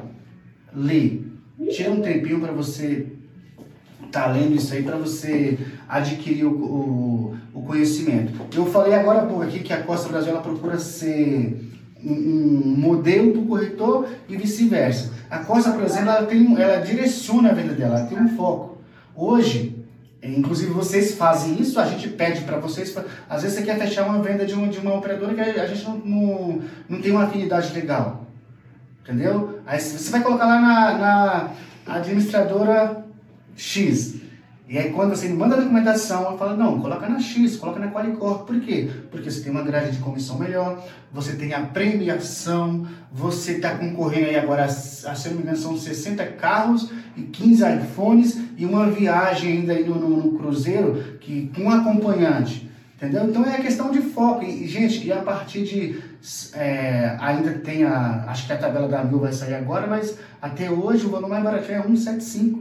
Ler. Tira um tempinho para você tá lendo isso aí, para você adquirir o, o, o conhecimento. Eu falei agora há pouco aqui que a Costa Brasil ela procura ser um, modelo para o corretor e vice-versa. A Costa, por exemplo, ela, tem, ela direciona a venda dela, ela tem um foco. Hoje, eh, inclusive vocês fazem isso, a gente pede para vocês, às vezes você quer fechar uma venda de, um, de uma operadora que a a gente não, não, não tem uma afinidade legal. Entendeu? Aí você vai colocar lá na, na administradora X. E aí quando você manda a documentação, eu falo, não, coloca na X, coloca na Qualicorp. Por quê? Porque você tem uma grade de comissão melhor, você tem a premiação, você está concorrendo aí agora, a, se eu não me engano, são 60 carros e 15 iPhones e uma viagem ainda aí no, no- no cruzeiro que, com acompanhante. Entendeu? Então é questão de foco. E, e, gente, e a partir de. é, ainda tem a. Acho que a tabela da Mil vai sair agora, mas até hoje o valor mais barato é 175.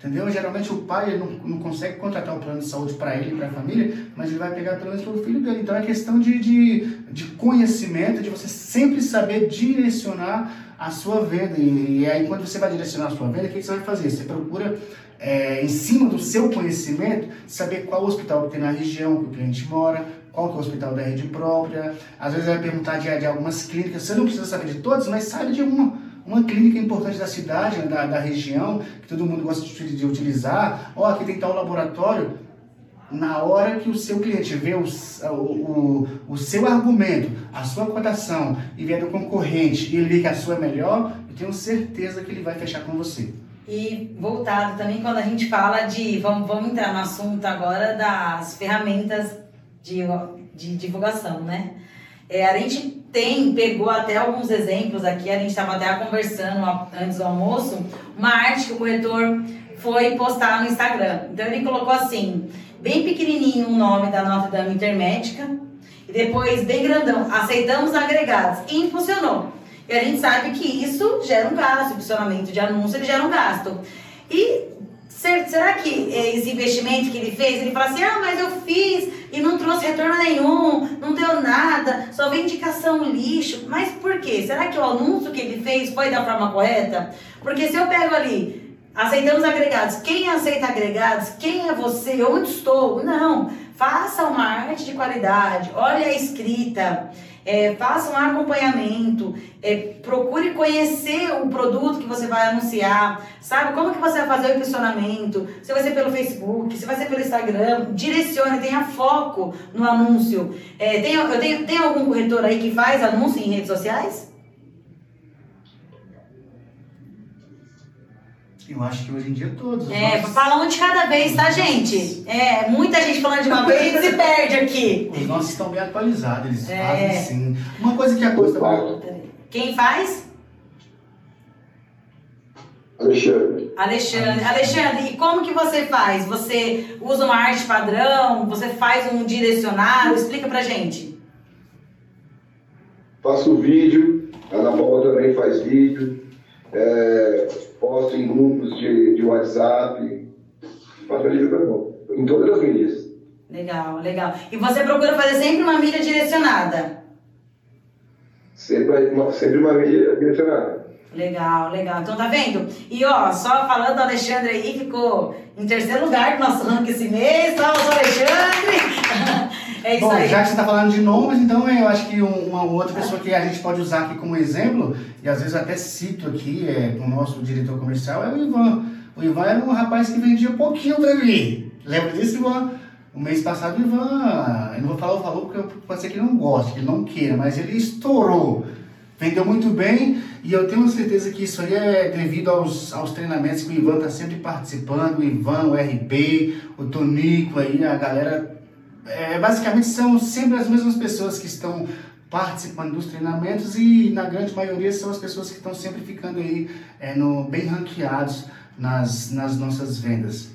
Entendeu? Geralmente o pai não, não consegue contratar o plano de saúde para ele e para a família, mas ele vai pegar pelo menos pelo filho dele. Então é questão de, de, de conhecimento, de você sempre saber direcionar a sua venda. E, e aí quando você vai direcionar a sua venda, o que você vai fazer? Você procura, é, em cima do seu conhecimento, saber qual hospital que tem na região que o cliente mora, qual que é o hospital da rede própria. Às vezes vai perguntar de, de algumas clínicas, você não precisa saber de todas, mas sabe de uma uma clínica importante da cidade, da, da região, que todo mundo gosta de, de utilizar. Ó, aqui tem tal laboratório. Na hora que o seu cliente vê o, o, o, seu argumento, a sua cotação e vê do concorrente e ele vê que a sua é melhor, eu tenho certeza que ele vai fechar com você. E voltado também quando a gente fala de. Vamos, vamos entrar no assunto agora das ferramentas de, de divulgação, né? É, a gente tem, pegou até alguns exemplos aqui, a gente estava até conversando antes do almoço, uma arte que o corretor foi postar no Instagram. Então ele colocou assim, bem pequenininho o nome da Notre Dame Intermédica, e depois bem grandão, aceitamos agregados. E funcionou. E a gente sabe que isso gera um gasto, o funcionamento de anúncio ele gera um gasto. E Será que esse investimento que ele fez, ele fala assim, ah, mas eu fiz e não trouxe retorno nenhum, não deu nada, só vem indicação lixo. Mas por quê? Será que o anúncio que ele fez foi da forma correta? Porque se eu pego ali, aceitamos agregados, quem aceita agregados? Quem é você? Onde estou? Não. Faça uma arte de qualidade, olhe a escrita é, faça um acompanhamento, é, procure conhecer o produto que você vai anunciar, sabe? Como que você vai fazer o impulsionamento, se vai ser pelo Facebook, se vai ser pelo Instagram, direcione, tenha foco no anúncio. É, tem, tem algum corretor aí que faz anúncio em redes sociais? Eu acho que hoje em dia todos. É, nossos... fala um de cada vez, tá, gente? É, muita gente falando de uma vez e se perde aqui. Os nossos estão bem atualizados, eles é. fazem sim. Uma coisa que a Costa. Quem faz? Alexandre. Alexandre. Alexandre, e como que você faz? Você usa uma arte padrão? Você faz um direcionado? Explica pra gente. Faço vídeo, a Ana Paula também faz vídeo. É, posto em grupos de, de WhatsApp, faço livro em todas as mídias. Legal, legal. E você procura fazer sempre uma mídia direcionada? Sempre uma, sempre uma mídia direcionada. Legal, legal. Então tá vendo? E ó, só falando do Alexandre aí, ficou em terceiro lugar no nosso ranking esse mês. Salve, Alexandre! É isso Bom, aí. já que você tá falando de nomes, então eu acho que uma outra pessoa que a gente pode usar aqui como exemplo, e às vezes até cito aqui é, o nosso diretor comercial, é o Ivan. O Ivan era um rapaz que vendia pouquinho pra mim. Lembra disso, Ivan? O mês passado o Ivan, eu não vou falar o valor porque pode ser que ele não goste, que ele não queira, mas ele estourou vendeu muito bem e eu tenho certeza que isso aí é devido aos, aos treinamentos que o Ivan está sempre participando, o Ivan, o RB, o Tonico aí, a galera. É, basicamente são sempre as mesmas pessoas que estão participando dos treinamentos e na grande maioria são as pessoas que estão sempre ficando aí é, no, bem ranqueados nas, nas nossas vendas.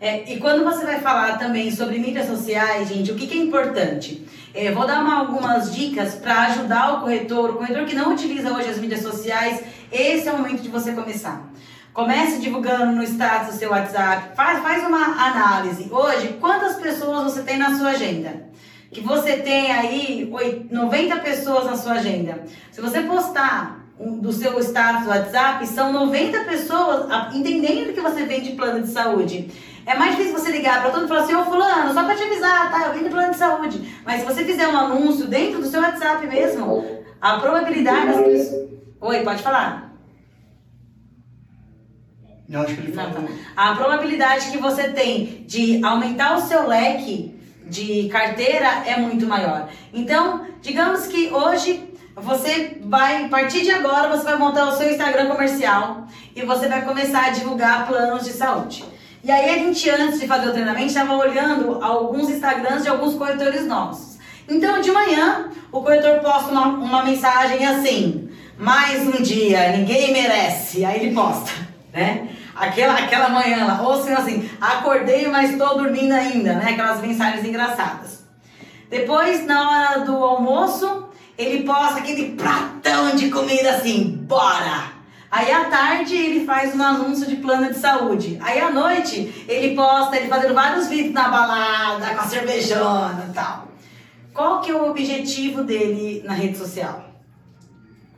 É, e quando você vai falar também sobre mídias sociais, gente, o que, que é importante? É, vou dar uma, algumas dicas para ajudar o corretor, o corretor que não utiliza hoje as mídias sociais, esse é o momento de você começar. Comece divulgando no status do seu WhatsApp, faz, faz uma análise. Hoje, quantas pessoas você tem na sua agenda? Que você tem aí 90 pessoas na sua agenda. Se você postar do seu status do WhatsApp, são 90 pessoas entendendo que você vende plano de saúde. É mais difícil você ligar para todo mundo e falar assim, ô fulano, só para te avisar, tá? Eu vim do plano de saúde. Mas se você fizer um anúncio dentro do seu WhatsApp mesmo, a probabilidade. Oi, pode falar. Eu acho que ele falou. Não, tá. A probabilidade que você tem de aumentar o seu leque de carteira é muito maior. Então, digamos que hoje você vai, a partir de agora, você vai montar o seu Instagram comercial e você vai começar a divulgar planos de saúde. E aí a gente, antes de fazer o treinamento, estava olhando alguns Instagrams de alguns corretores nossos. Então, de manhã, o corretor posta uma, uma mensagem assim, mais um dia, ninguém merece. Aí ele posta, né? Aquela, aquela manhã lá, ou assim, assim, acordei, mas estou dormindo ainda, né? Aquelas mensagens engraçadas. Depois, na hora do almoço, ele posta aquele pratão de comida assim, bora! Aí à tarde ele faz um anúncio de plano de saúde. Aí à noite ele posta ele fazendo vários vídeos na balada, com a cervejona e tal. Qual que é o objetivo dele na rede social?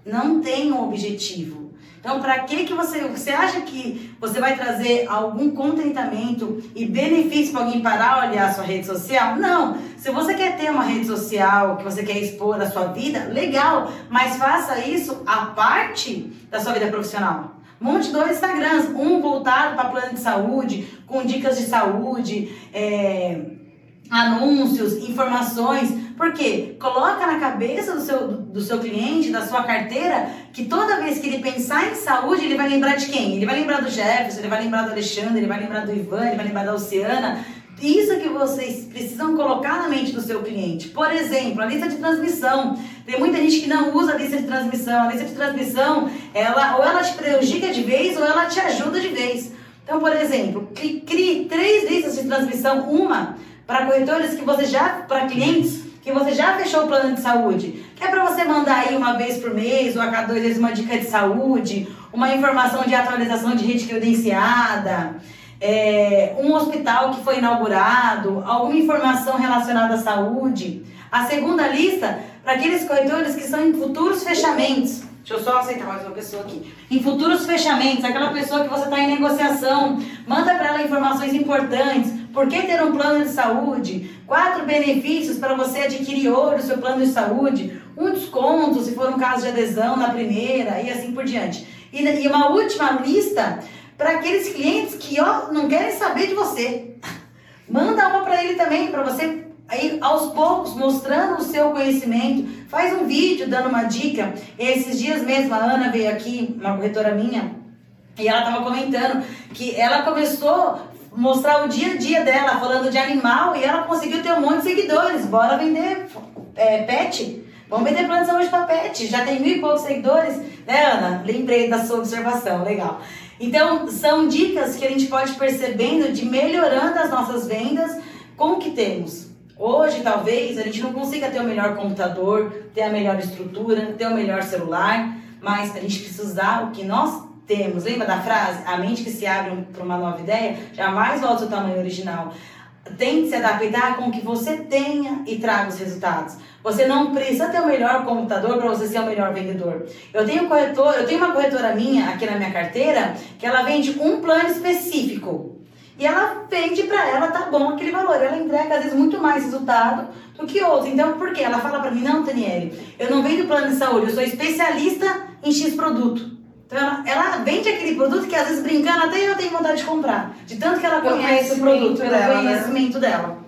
Não tem um objetivo. Então, para que que você, você acha que você vai trazer algum contentamento e benefício para alguém parar olhar a sua rede social? Não. Se você quer ter uma rede social, que você quer expor a sua vida, legal, mas faça isso a parte da sua vida profissional. Monte dois Instagrams, um voltado para plano de saúde, com dicas de saúde, é, anúncios, informações, porque coloca na cabeça do seu, do seu cliente, da sua carteira, que toda vez que ele pensar em saúde, ele vai lembrar de quem? Ele vai lembrar do Jefferson, ele vai lembrar do Alexandre, ele vai lembrar do Ivan, ele vai lembrar da Oceana. Isso que vocês precisam colocar na mente do seu cliente. Por exemplo, a lista de transmissão. Tem muita gente que não usa a lista de transmissão. A lista de transmissão, ela, ou ela te prejudica de vez ou ela te ajuda de vez. Então, por exemplo, crie três listas de transmissão. Uma para corretores que você já, para clientes que você já fechou o plano de saúde, que é para você mandar aí uma vez por mês ou a cada dois meses uma dica de saúde, uma informação de atualização de rede credenciada, é, um hospital que foi inaugurado, alguma informação relacionada à saúde. A segunda lista, para aqueles corretores que são em futuros fechamentos. Deixa eu só aceitar mais uma pessoa aqui. Em futuros fechamentos, aquela pessoa que você está em negociação, manda para ela informações importantes. Por que ter um plano de saúde? Quatro benefícios para você adquirir hoje o seu plano de saúde. Um desconto, se for um caso de adesão na primeira, e assim por diante. E, e uma última lista para aqueles clientes que ó, não querem saber de você. Manda uma para ele também, para você aí aos poucos mostrando o seu conhecimento. Faz um vídeo dando uma dica. Esses dias mesmo a Ana veio aqui, uma corretora minha, e ela estava comentando que ela começou a mostrar o dia a dia dela falando de animal e ela conseguiu ter um monte de seguidores. Bora vender é, pet. Vamos vender de saúde para pet. Já tem mil e poucos seguidores, né, Ana? Lembrei da sua observação, legal. Então, são dicas que a gente pode percebendo de melhorando as nossas vendas com o que temos. Hoje, talvez, a gente não consiga ter o melhor computador, ter a melhor estrutura, ter o melhor celular, mas a gente precisa usar o que nós temos. Lembra da frase? A mente que se abre para uma nova ideia jamais volta ao tamanho original. Tente se adaptar com o que você tenha e traga os resultados. Você não precisa ter o melhor computador para você ser o melhor vendedor. Eu tenho corretor, eu tenho uma corretora minha aqui na minha carteira que ela vende um plano específico. E ela vende para ela, tá bom aquele valor. Ela entrega, às vezes, muito mais resultado do que outro. Então, por quê? Ela fala para mim, não, Daniele, eu não vendo plano de saúde, eu sou especialista em X produto. Então, ela, ela vende aquele produto que, às vezes, brincando, até eu tenho vontade de comprar. De tanto que ela conhece o produto, pelo dela, né? conhecimento né? dela.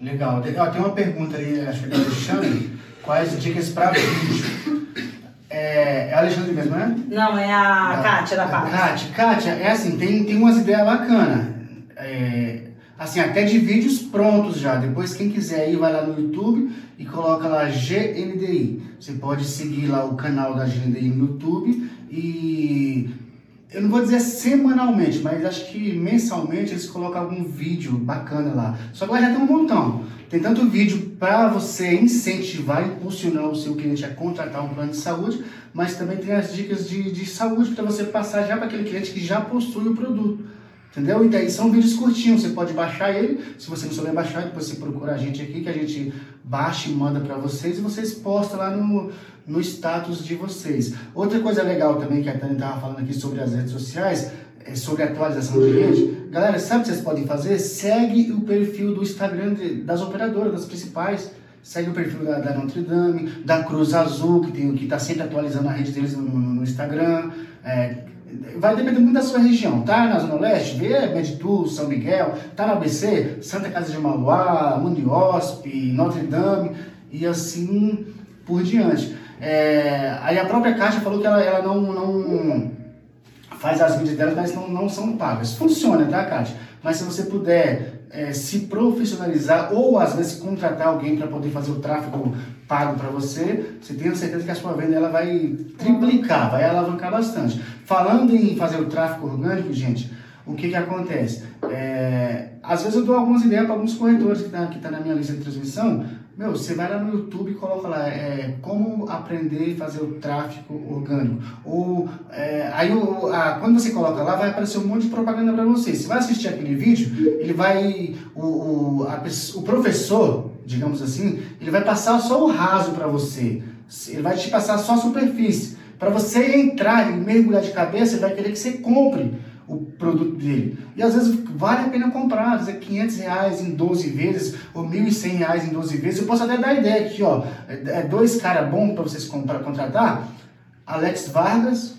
Legal. Tem uma pergunta ali, acho que é do Alexandre. Quais dicas para vídeo? É, é a Alexandre mesmo, né? Não, é a, Kátia da Paz. Kátia, Kátia, é assim, tem, tem umas ideias bacanas. É, assim, até de vídeos prontos já. Depois, quem quiser aí, vai lá no YouTube e coloca lá GNDI. Você pode seguir lá o canal da GNDI no YouTube e eu não vou dizer semanalmente, mas acho que mensalmente eles colocam algum vídeo bacana lá. Só que lá já tem um montão. Tem tanto vídeo para você incentivar, impulsionar o seu cliente a contratar um plano de saúde, mas também tem as dicas de, de saúde para você passar já para aquele cliente que já possui o produto. Entendeu? E daí são vídeos curtinhos, você pode baixar ele. Se você não souber baixar, depois você procura a gente aqui, que a gente baixa e manda para vocês e vocês postam lá no, no status de vocês. Outra coisa legal também que a Tânia estava falando aqui sobre as redes sociais, é sobre atualização de rede. Galera, sabe o que vocês podem fazer? Segue o perfil do Instagram de, das operadoras, das principais. Segue o perfil da, da Notre Dame, da Cruz Azul, que está sempre atualizando a rede deles no, no, no Instagram. É, vai depender muito da sua região, tá? Na Zona Leste, vê Meditu, São Miguel, tá na ABC, Santa Casa de Mauá, Mundiosp, Notre Dame e assim por diante. É, aí a própria Caixa falou que ela, ela não, não faz as mídias dela, mas não, não são pagas. Funciona, tá, Caixa? Mas se você puder é, se profissionalizar ou às vezes contratar alguém para poder fazer o tráfego pago para você, você tem certeza que a sua venda ela vai triplicar, vai alavancar bastante. Falando em fazer o tráfego orgânico, gente, o que que acontece? É, às vezes eu dou algumas ideias para alguns corretores que estão tá, que tá na minha lista de transmissão. Meu, você vai lá no YouTube e coloca lá é, como aprender a fazer o tráfego orgânico. Ou, é, aí o, a, quando você coloca lá, vai aparecer um monte de propaganda para você. Você vai assistir aquele vídeo, ele vai. O, o, a, o professor, digamos assim, ele vai passar só o raso para você. Ele vai te passar só a superfície. Para você entrar e mergulhar de cabeça, ele vai querer que você compre o produto dele. E às vezes vale a pena comprar, às vezes 500 reais em 12 vezes, ou 1.100 reais em 12 vezes. Eu posso até dar ideia aqui, ó. É, é dois caras bons para vocês comprar, contratar. Alex Vargas,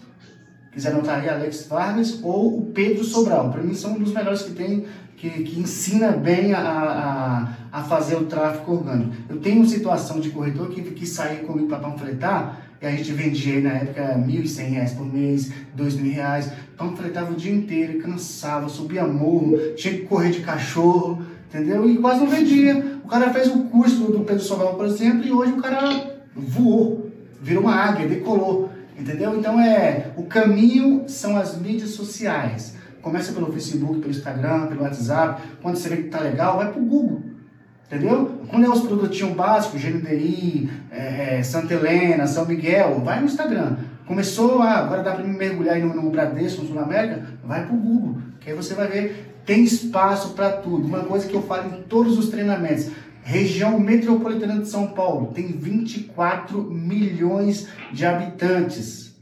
quiser anotar aí, Alex Vargas, ou o Pedro Sobral. Para mim são um dos melhores que tem que, que ensina bem a, a, a, fazer o tráfego orgânico. Eu tenho uma situação de corretor que quis sair comigo para panfletar, e a gente vendia na época R$ 1.100 por mês, R$ 2.000, panfletava o dia inteiro, cansava, subia morro, tinha que correr de cachorro, entendeu? E quase não vendia. O cara fez o curso do, do Pedro Sobral, por exemplo, e hoje o cara voou, virou uma águia, decolou, entendeu? Então é, o caminho são as mídias sociais. Começa pelo Facebook, pelo Instagram, pelo WhatsApp. Quando você vê que tá legal, vai pro Google. Entendeu? Quando é os produtinhos básicos, GNDI, é, é, Santa Helena, São Miguel, vai no Instagram. Começou, ah, agora dá para mergulhar aí no, no Bradesco, no Sul América, vai para o Google, que aí você vai ver, tem espaço para tudo. Uma coisa que eu falo em todos os treinamentos, região metropolitana de São Paulo tem 24 milhões de habitantes.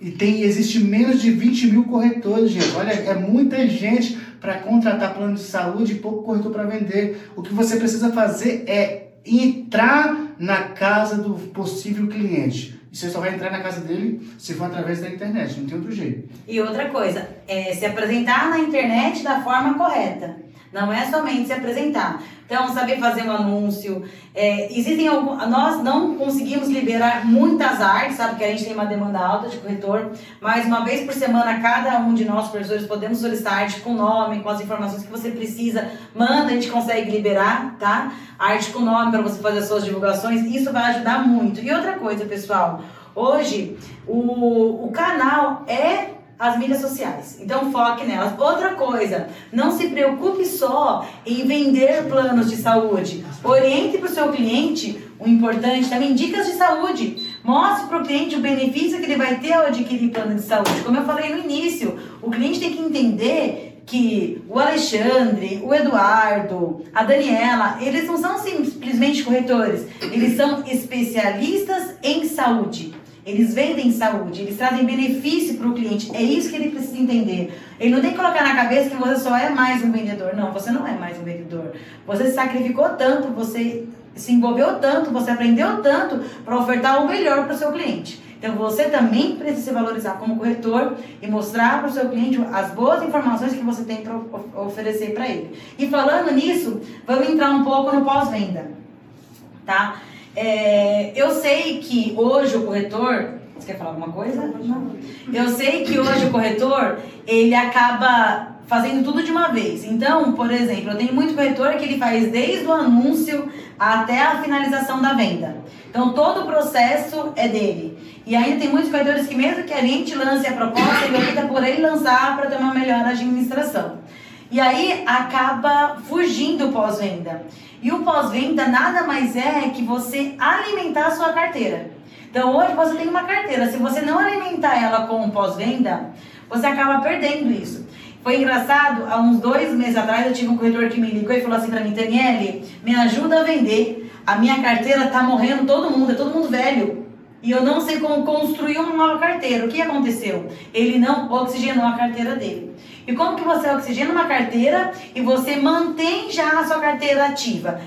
E tem, existe menos de 20 mil corretores, gente. Olha, é muita gente para contratar plano de saúde e pouco corretor para vender. O que você precisa fazer é entrar na casa do possível cliente. E você só vai entrar na casa dele se for através da internet, não tem outro jeito. E outra coisa, é se apresentar na internet da forma correta. Não é somente se apresentar. Então, saber fazer um anúncio. É, existem alguns. Nós não conseguimos liberar muitas artes, sabe? Que a gente tem uma demanda alta de corretor. Mas uma vez por semana, cada um de nós, professores, podemos solicitar arte com nome, com as informações que você precisa. Manda, a gente consegue liberar, tá? Arte com nome para você fazer as suas divulgações. Isso vai ajudar muito. E outra coisa, pessoal. Hoje, o, o canal é as mídias sociais. Então foque nelas. Outra coisa, não se preocupe só em vender planos de saúde. Oriente para o seu cliente o importante também dicas de saúde. Mostre para o cliente o benefício que ele vai ter ao adquirir plano de saúde. Como eu falei no início, o cliente tem que entender que o Alexandre, o Eduardo, a Daniela, eles não são simplesmente corretores, eles são especialistas em saúde. Eles vendem saúde, eles trazem benefício para o cliente. É isso que ele precisa entender. Ele não tem que colocar na cabeça que você só é mais um vendedor. Não, você não é mais um vendedor. Você se sacrificou tanto, você se envolveu tanto, você aprendeu tanto para ofertar o melhor para o seu cliente. Então você também precisa se valorizar como corretor e mostrar para o seu cliente as boas informações que você tem para oferecer para ele. E falando nisso, vamos entrar um pouco no pós-venda, tá? É, eu sei que hoje o corretor. Você quer falar alguma coisa? Não. Eu sei que hoje o corretor ele acaba fazendo tudo de uma vez. Então, por exemplo, eu tenho muito corretor que ele faz desde o anúncio até a finalização da venda. Então, todo o processo é dele. E ainda tem muitos corretores que, mesmo que a gente lance a proposta, ele opta por ele lançar para ter uma melhor administração. E aí acaba fugindo o pós-venda. E o pós-venda nada mais é que você alimentar a sua carteira. Então hoje você tem uma carteira, se você não alimentar ela com pós-venda, você acaba perdendo isso. Foi engraçado, há uns dois meses atrás eu tive um corretor que me ligou e falou assim para mim, Daniele, me ajuda a vender. A minha carteira tá morrendo todo mundo, é todo mundo velho. E eu não sei como construir uma nova carteira. O que aconteceu? Ele não oxigenou a carteira dele. E como que você oxigena uma carteira e você mantém já a sua carteira ativa?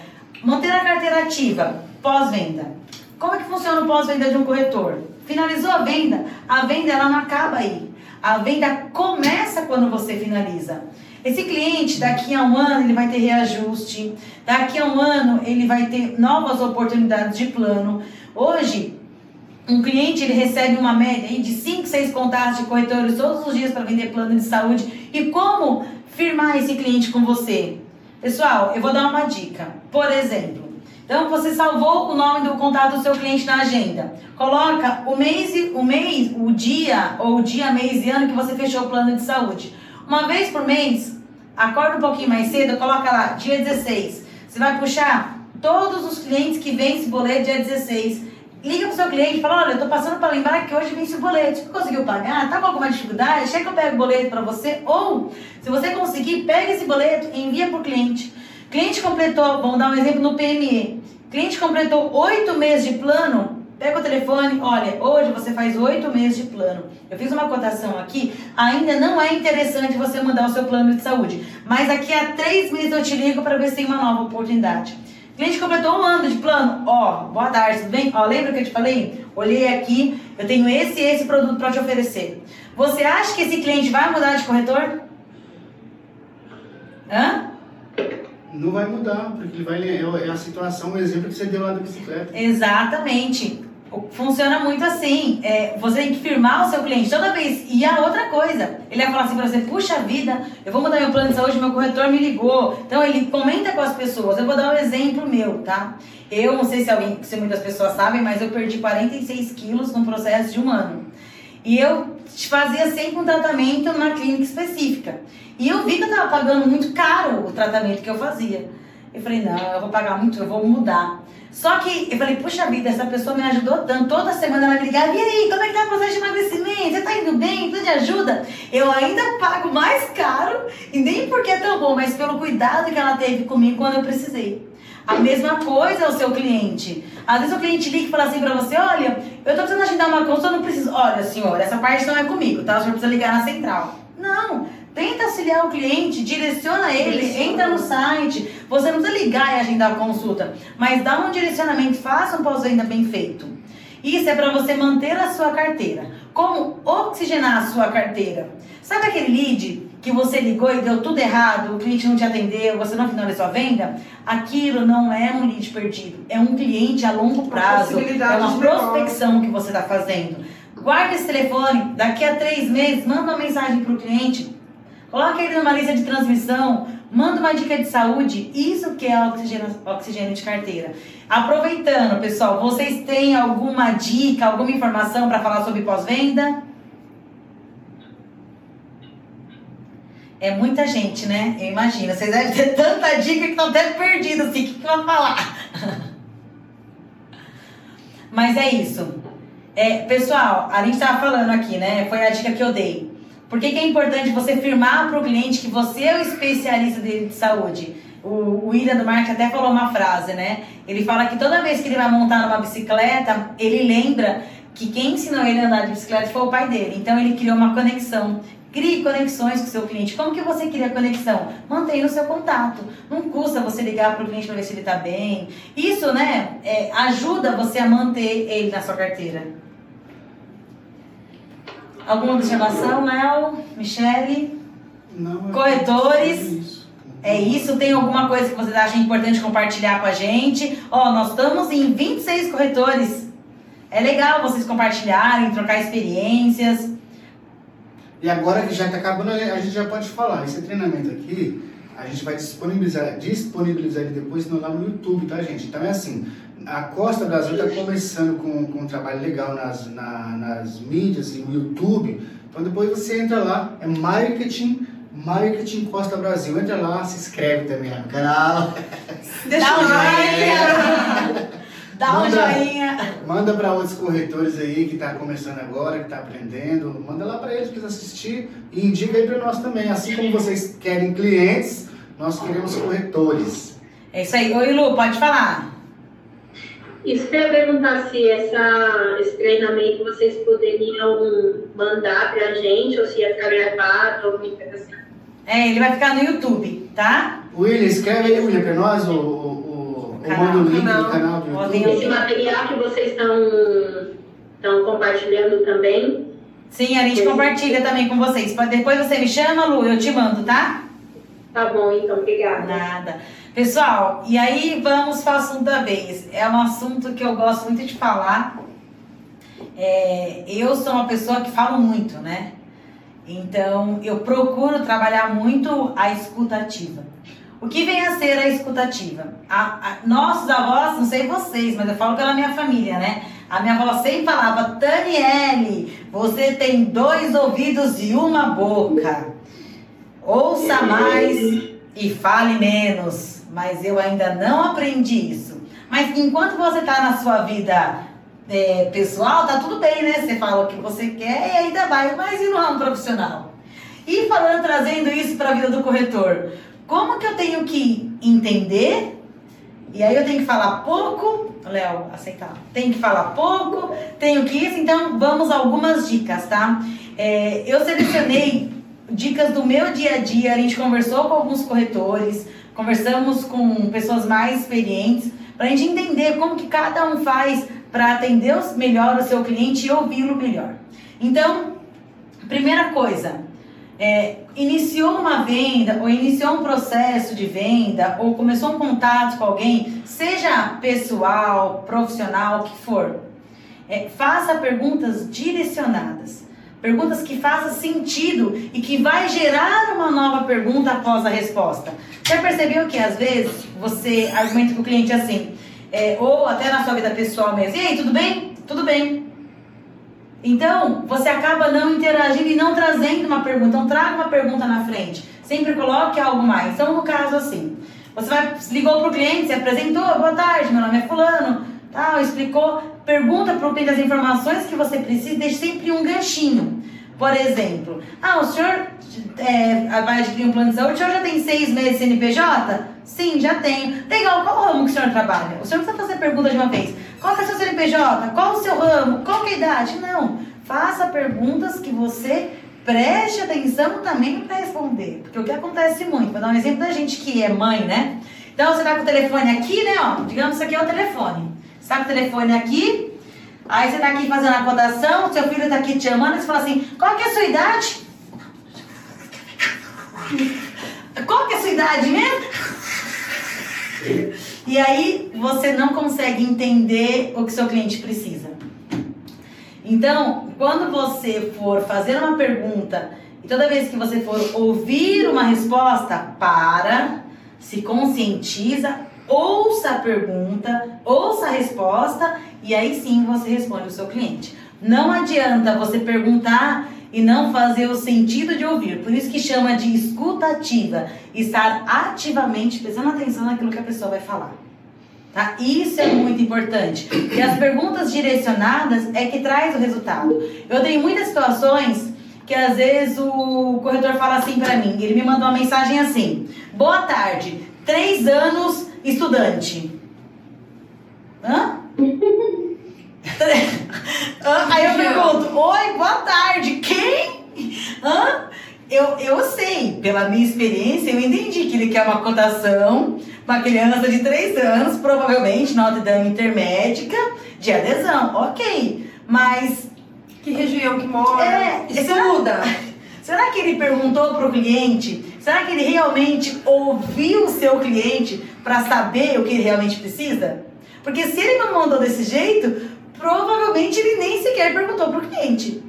Manter a carteira ativa pós-venda. Como é que funciona o pós-venda de um corretor? Finalizou a venda, a venda ela não acaba aí. A venda começa quando você finaliza. Esse cliente, daqui a um ano, ele vai ter reajuste. Daqui a um ano, ele vai ter novas oportunidades de plano. Hoje, um cliente ele recebe uma média de 5, 6 contatos de corretores todos os dias para vender plano de saúde. E como firmar esse cliente com você? Pessoal, eu vou dar uma dica. Por exemplo, então você salvou o nome do contato do seu cliente na agenda. Coloca o mês, o mês, o dia ou o dia, mês e ano que você fechou o plano de saúde. Uma vez por mês, acorda um pouquinho mais cedo, coloca lá, dia 16. Você vai puxar todos os clientes que vencem boleto dia 16 liga pro seu cliente fala, olha, eu tô passando para lembrar que hoje vence o boleto. Você conseguiu pagar? Tá com alguma dificuldade? Chega que eu pego o boleto para você. Ou, se você conseguir, pega esse boleto e envia pro cliente. Cliente completou, vamos dar um exemplo no PME. Cliente completou oito meses de plano, pega o telefone, olha, hoje você faz oito meses de plano. Eu fiz uma cotação aqui, ainda não é interessante você mudar o seu plano de saúde. Mas daqui a três meses eu te ligo para ver se tem uma nova oportunidade. Cliente completou um ano de plano. Ó, boa tarde, tudo bem? Ó, lembra que eu te falei? Olhei aqui, eu tenho esse e esse produto para te oferecer. Você acha que esse cliente vai mudar de corretor? Hã? Não vai mudar, porque ele vai é a situação, o exemplo que você deu lá da bicicleta. Exatamente. Funciona muito assim. É, você tem que firmar o seu cliente toda vez. E a outra coisa, ele vai falar assim pra você: puxa vida, eu vou mudar meu plano de saúde, meu corretor me ligou. Então ele comenta com as pessoas. Eu vou dar um exemplo meu, tá? Eu não sei se alguém, se muitas pessoas sabem, mas eu perdi 46 quilos num processo de um ano. E eu fazia sempre um tratamento numa clínica específica. E eu vi que eu tava pagando muito caro o tratamento que eu fazia. Eu falei, não, eu vou pagar muito, eu vou mudar. Só que eu falei, puxa vida, essa pessoa me ajudou tanto. Toda semana ela me ligava, e aí, como é que tá o processo de emagrecimento? Você tá indo bem? Tudo de ajuda? Eu ainda pago mais caro, e nem porque é tão bom, mas pelo cuidado que ela teve comigo quando eu precisei. A mesma coisa o seu cliente. Às vezes o cliente liga e fala assim pra você, olha, eu tô precisando agendar uma consulta, eu não preciso. Olha, senhora, essa parte não é comigo, tá? O senhor precisa ligar na central. Não, Tenta auxiliar o cliente, direciona ele, entra no site. Você não precisa ligar e agendar a consulta, mas dá um direcionamento, faça um pós-venda bem feito. Isso é para você manter a sua carteira. Como oxigenar a sua carteira? Sabe aquele lead que você ligou e deu tudo errado, o cliente não te atendeu, você não finalizou a venda? Aquilo não é um lead perdido, é um cliente a longo prazo, é uma prospecção que você está fazendo. Guarde esse telefone, daqui a três meses, manda uma mensagem para o cliente, Coloca ele numa lista de transmissão, manda uma dica de saúde, isso que é oxigênio, oxigênio de carteira. Aproveitando, pessoal, vocês têm alguma dica, alguma informação para falar sobre pós-venda? É muita gente, né? Eu imagino. Vocês devem ter tanta dica que estão até perdidos assim. O que, que vou falar? Mas é isso. É, pessoal, a gente estava falando aqui, né? Foi a dica que eu dei. Por que, que é importante você firmar para o cliente que você é o especialista dele de saúde? O, William do Marketing até falou uma frase, né? Ele fala que toda vez que ele vai montar numa bicicleta, ele lembra que quem ensinou ele a andar de bicicleta foi o pai dele. Então ele criou uma conexão. Crie conexões com o seu cliente. Como que você cria conexão? Mantenha o seu contato. Não custa você ligar para o cliente para ver se ele está bem. Isso, né, é, ajuda você a manter ele na sua carteira. Alguma observação, Léo? Michele? Não. É Corretores? É isso. é isso. Tem alguma coisa que vocês acham importante compartilhar com a gente? Ó, oh, nós estamos em 26 corretores. É legal vocês compartilharem, trocar experiências. E agora que já está acabando, a gente já pode falar. Esse treinamento aqui, a gente vai disponibilizar, disponibilizar ele depois no, lá no YouTube, tá, gente? Então é assim, a Costa Brasil está começando com, com um trabalho legal nas, na, nas mídias e no YouTube. Então depois você entra lá, é marketing, marketing Costa Brasil. Entra lá, se inscreve também no canal. Deixa um joinha. Dá um joinha. Manda para outros corretores aí que está começando agora, que está aprendendo. Manda lá para eles que assistir e indica aí para nós também. Assim como vocês querem clientes, nós queremos corretores. É isso aí. Oi, Lu, pode falar. Isso eu ia perguntar se essa, esse treinamento vocês poderiam mandar pra gente, ou se ia ficar gravado, alguma coisa assim. É, ele vai ficar no YouTube, tá? William, escreve aí, William, pra nós o, o, o, manda o link do canal do YouTube. Esse material que vocês estão compartilhando também. Sim, a gente compartilha também com vocês. Depois você me chama, Lu, eu te mando, tá? Tá bom, então, obrigada. Nada. Pessoal, e aí vamos para o assunto da vez. É um assunto que eu gosto muito de falar. É, eu sou uma pessoa que falo muito, né? Então, eu procuro trabalhar muito a escutativa. O que vem a ser a escutativa? A, a, nossos avós, não sei vocês, mas eu falo pela minha família, né? A minha avó sempre falava: Daniele, você tem dois ouvidos e uma boca. Ouça mais e fale menos mas eu ainda não aprendi isso. Mas enquanto você está na sua vida é, pessoal, tá tudo bem, né? Você fala o que você quer e ainda vai, mas e no ramo profissional? E falando, trazendo isso para a vida do corretor, como que eu tenho que entender? E aí eu tenho que falar pouco, Léo, aceitar. Tenho que falar pouco, tenho que isso, então vamos algumas dicas, tá? É, eu selecionei dicas do meu dia a dia, a gente conversou com alguns corretores, conversamos com pessoas mais experientes para a gente entender como que cada um faz para atender melhor o seu cliente e ouvi-lo melhor. Então, primeira coisa, é, iniciou uma venda ou iniciou um processo de venda ou começou um contato com alguém, seja pessoal, profissional, o que for, é, faça perguntas direcionadas. Perguntas que façam sentido e que vai gerar uma nova pergunta após a resposta. Já percebeu que às vezes você argumenta com o cliente assim, é, ou até na sua vida pessoal mesmo, e aí, tudo bem? Tudo bem. Então, você acaba não interagindo e não trazendo uma pergunta. Então, traga uma pergunta na frente. Sempre coloque algo mais. Então, no caso assim, Você vai, ligou para o cliente, se apresentou, boa tarde, meu nome é fulano, tal, explicou, pergunta para o cliente as informações que você precisa, deixe sempre um ganchinho. Por exemplo, ah, o senhor é, vai adquirir um plano de saúde, o senhor já tem seis meses de CNPJ? Sim, já tenho. Legal, qual ramo que o senhor trabalha? O senhor precisa fazer pergunta de uma vez. Qual que é o seu CNPJ? Qual o seu ramo? Qual que é a idade? Não. Faça perguntas que você preste atenção também para responder. Porque o que acontece muito, vou dar um exemplo da gente que é mãe, né? Então você tá com o telefone aqui, né? Ó, digamos que isso aqui é o telefone. Com o telefone aqui, aí você tá aqui fazendo a cotação, seu filho tá aqui te chamando, e você fala assim, qual que é a sua idade? Qual que é a sua idade mesmo? E aí você não consegue entender o que seu cliente precisa. Então, quando você for fazer uma pergunta e toda vez que você for ouvir uma resposta, para, se conscientiza, ouça a pergunta, ouça a resposta e aí sim você responde o seu cliente. Não adianta você perguntar e não fazer o sentido de ouvir. Por isso que chama de escuta ativa, estar ativamente prestando atenção naquilo que a pessoa vai falar. Tá? Isso é muito importante. E as perguntas direcionadas é que traz o resultado. Eu tenho muitas situações que às vezes o corretor fala assim para mim, ele me mandou uma mensagem assim: Boa tarde, três anos estudante. Hã? Aí eu pergunto: Oi, boa tarde, quem? Hã? Eu, eu sei, pela minha experiência, eu entendi que ele quer uma cotação uma criança de 3 anos, provavelmente Notre Dame intermédica, de adesão. Ok, mas. Que região que mora? É, isso será. Será que ele perguntou para o cliente? Será que ele realmente ouviu o seu cliente para saber o que ele realmente precisa? Porque se ele não mandou desse jeito, provavelmente ele nem sequer perguntou para o cliente.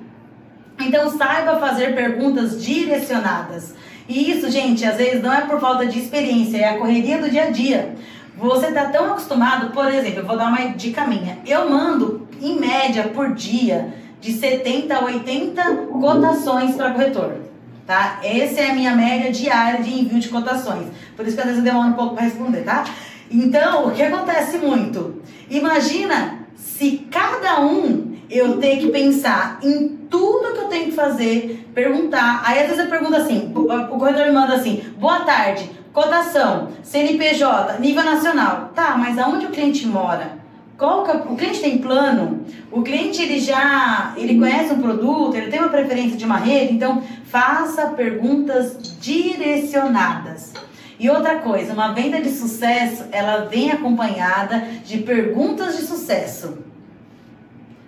Então saiba fazer perguntas direcionadas. E isso, gente, às vezes não é por falta de experiência, é a correria do dia a dia. Você está tão acostumado, por exemplo, eu vou dar uma dica minha. Eu mando, em média, por dia, de 70 a 80 cotações para corretor. Tá? Essa é a minha média diária de envio de cotações. Por isso que às vezes eu demoro um pouco para responder, tá? Então, o que acontece muito? Imagina se cada um eu ter que pensar em tudo que eu tenho que fazer, perguntar. Aí às vezes eu pergunto assim, o corretor me manda assim, boa tarde, cotação, CNPJ, nível nacional. Tá, mas aonde o cliente mora? Qual que, é o cliente tem plano? O cliente ele já ele conhece um produto, ele tem uma preferência de uma rede, então faça perguntas direcionadas. E outra coisa, uma venda de sucesso, ela vem acompanhada de perguntas de sucesso.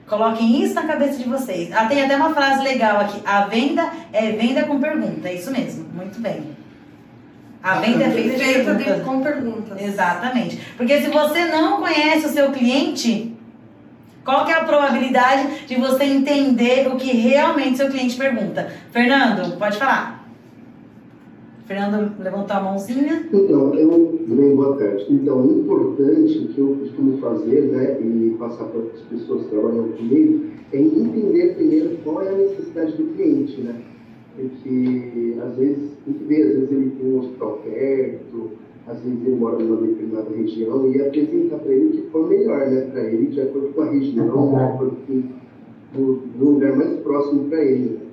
Coloquem isso na cabeça de vocês. Ah, tem até uma frase legal aqui. A venda é venda com pergunta. É isso mesmo. Muito bem. A venda é feita, feita de com perguntas. Exatamente. Porque se você não conhece o seu cliente, qual que é a probabilidade de você entender o que realmente seu cliente pergunta? Fernando, pode falar. Fernando levantou a mãozinha. Então, eu, bem, boa tarde. Então, o importante que eu costumo fazer, né, e passar para as pessoas que trabalham comigo, é entender primeiro qual é a necessidade do cliente, né? Porque, às vezes, tem que ver, às vezes ele tem um hospital perto, às vezes ele mora numa determinada região, e apresentar para ele o que for melhor, né, para ele, de acordo com a região, de acordo com o lugar mais próximo para ele.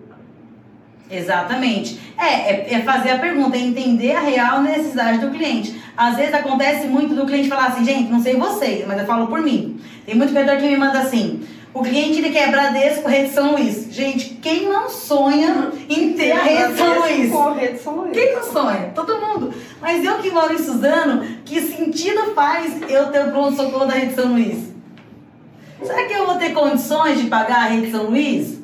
Exatamente. É, é, é, fazer a pergunta, é entender a real necessidade do cliente. Às vezes acontece muito do cliente falar assim, gente, não sei vocês, mas eu falo por mim. Tem muito vendedor que me manda assim, o cliente ele quer Bradesco, Rede São Luís. Gente, quem não sonha em ter a Rede São Luís? Rede São Luís. Quem não sonha? Todo mundo. Mas eu que moro em Suzano, que sentido faz eu ter o pronto-socorro da Rede São Luís? Será que eu vou ter condições de pagar a Rede São Luís?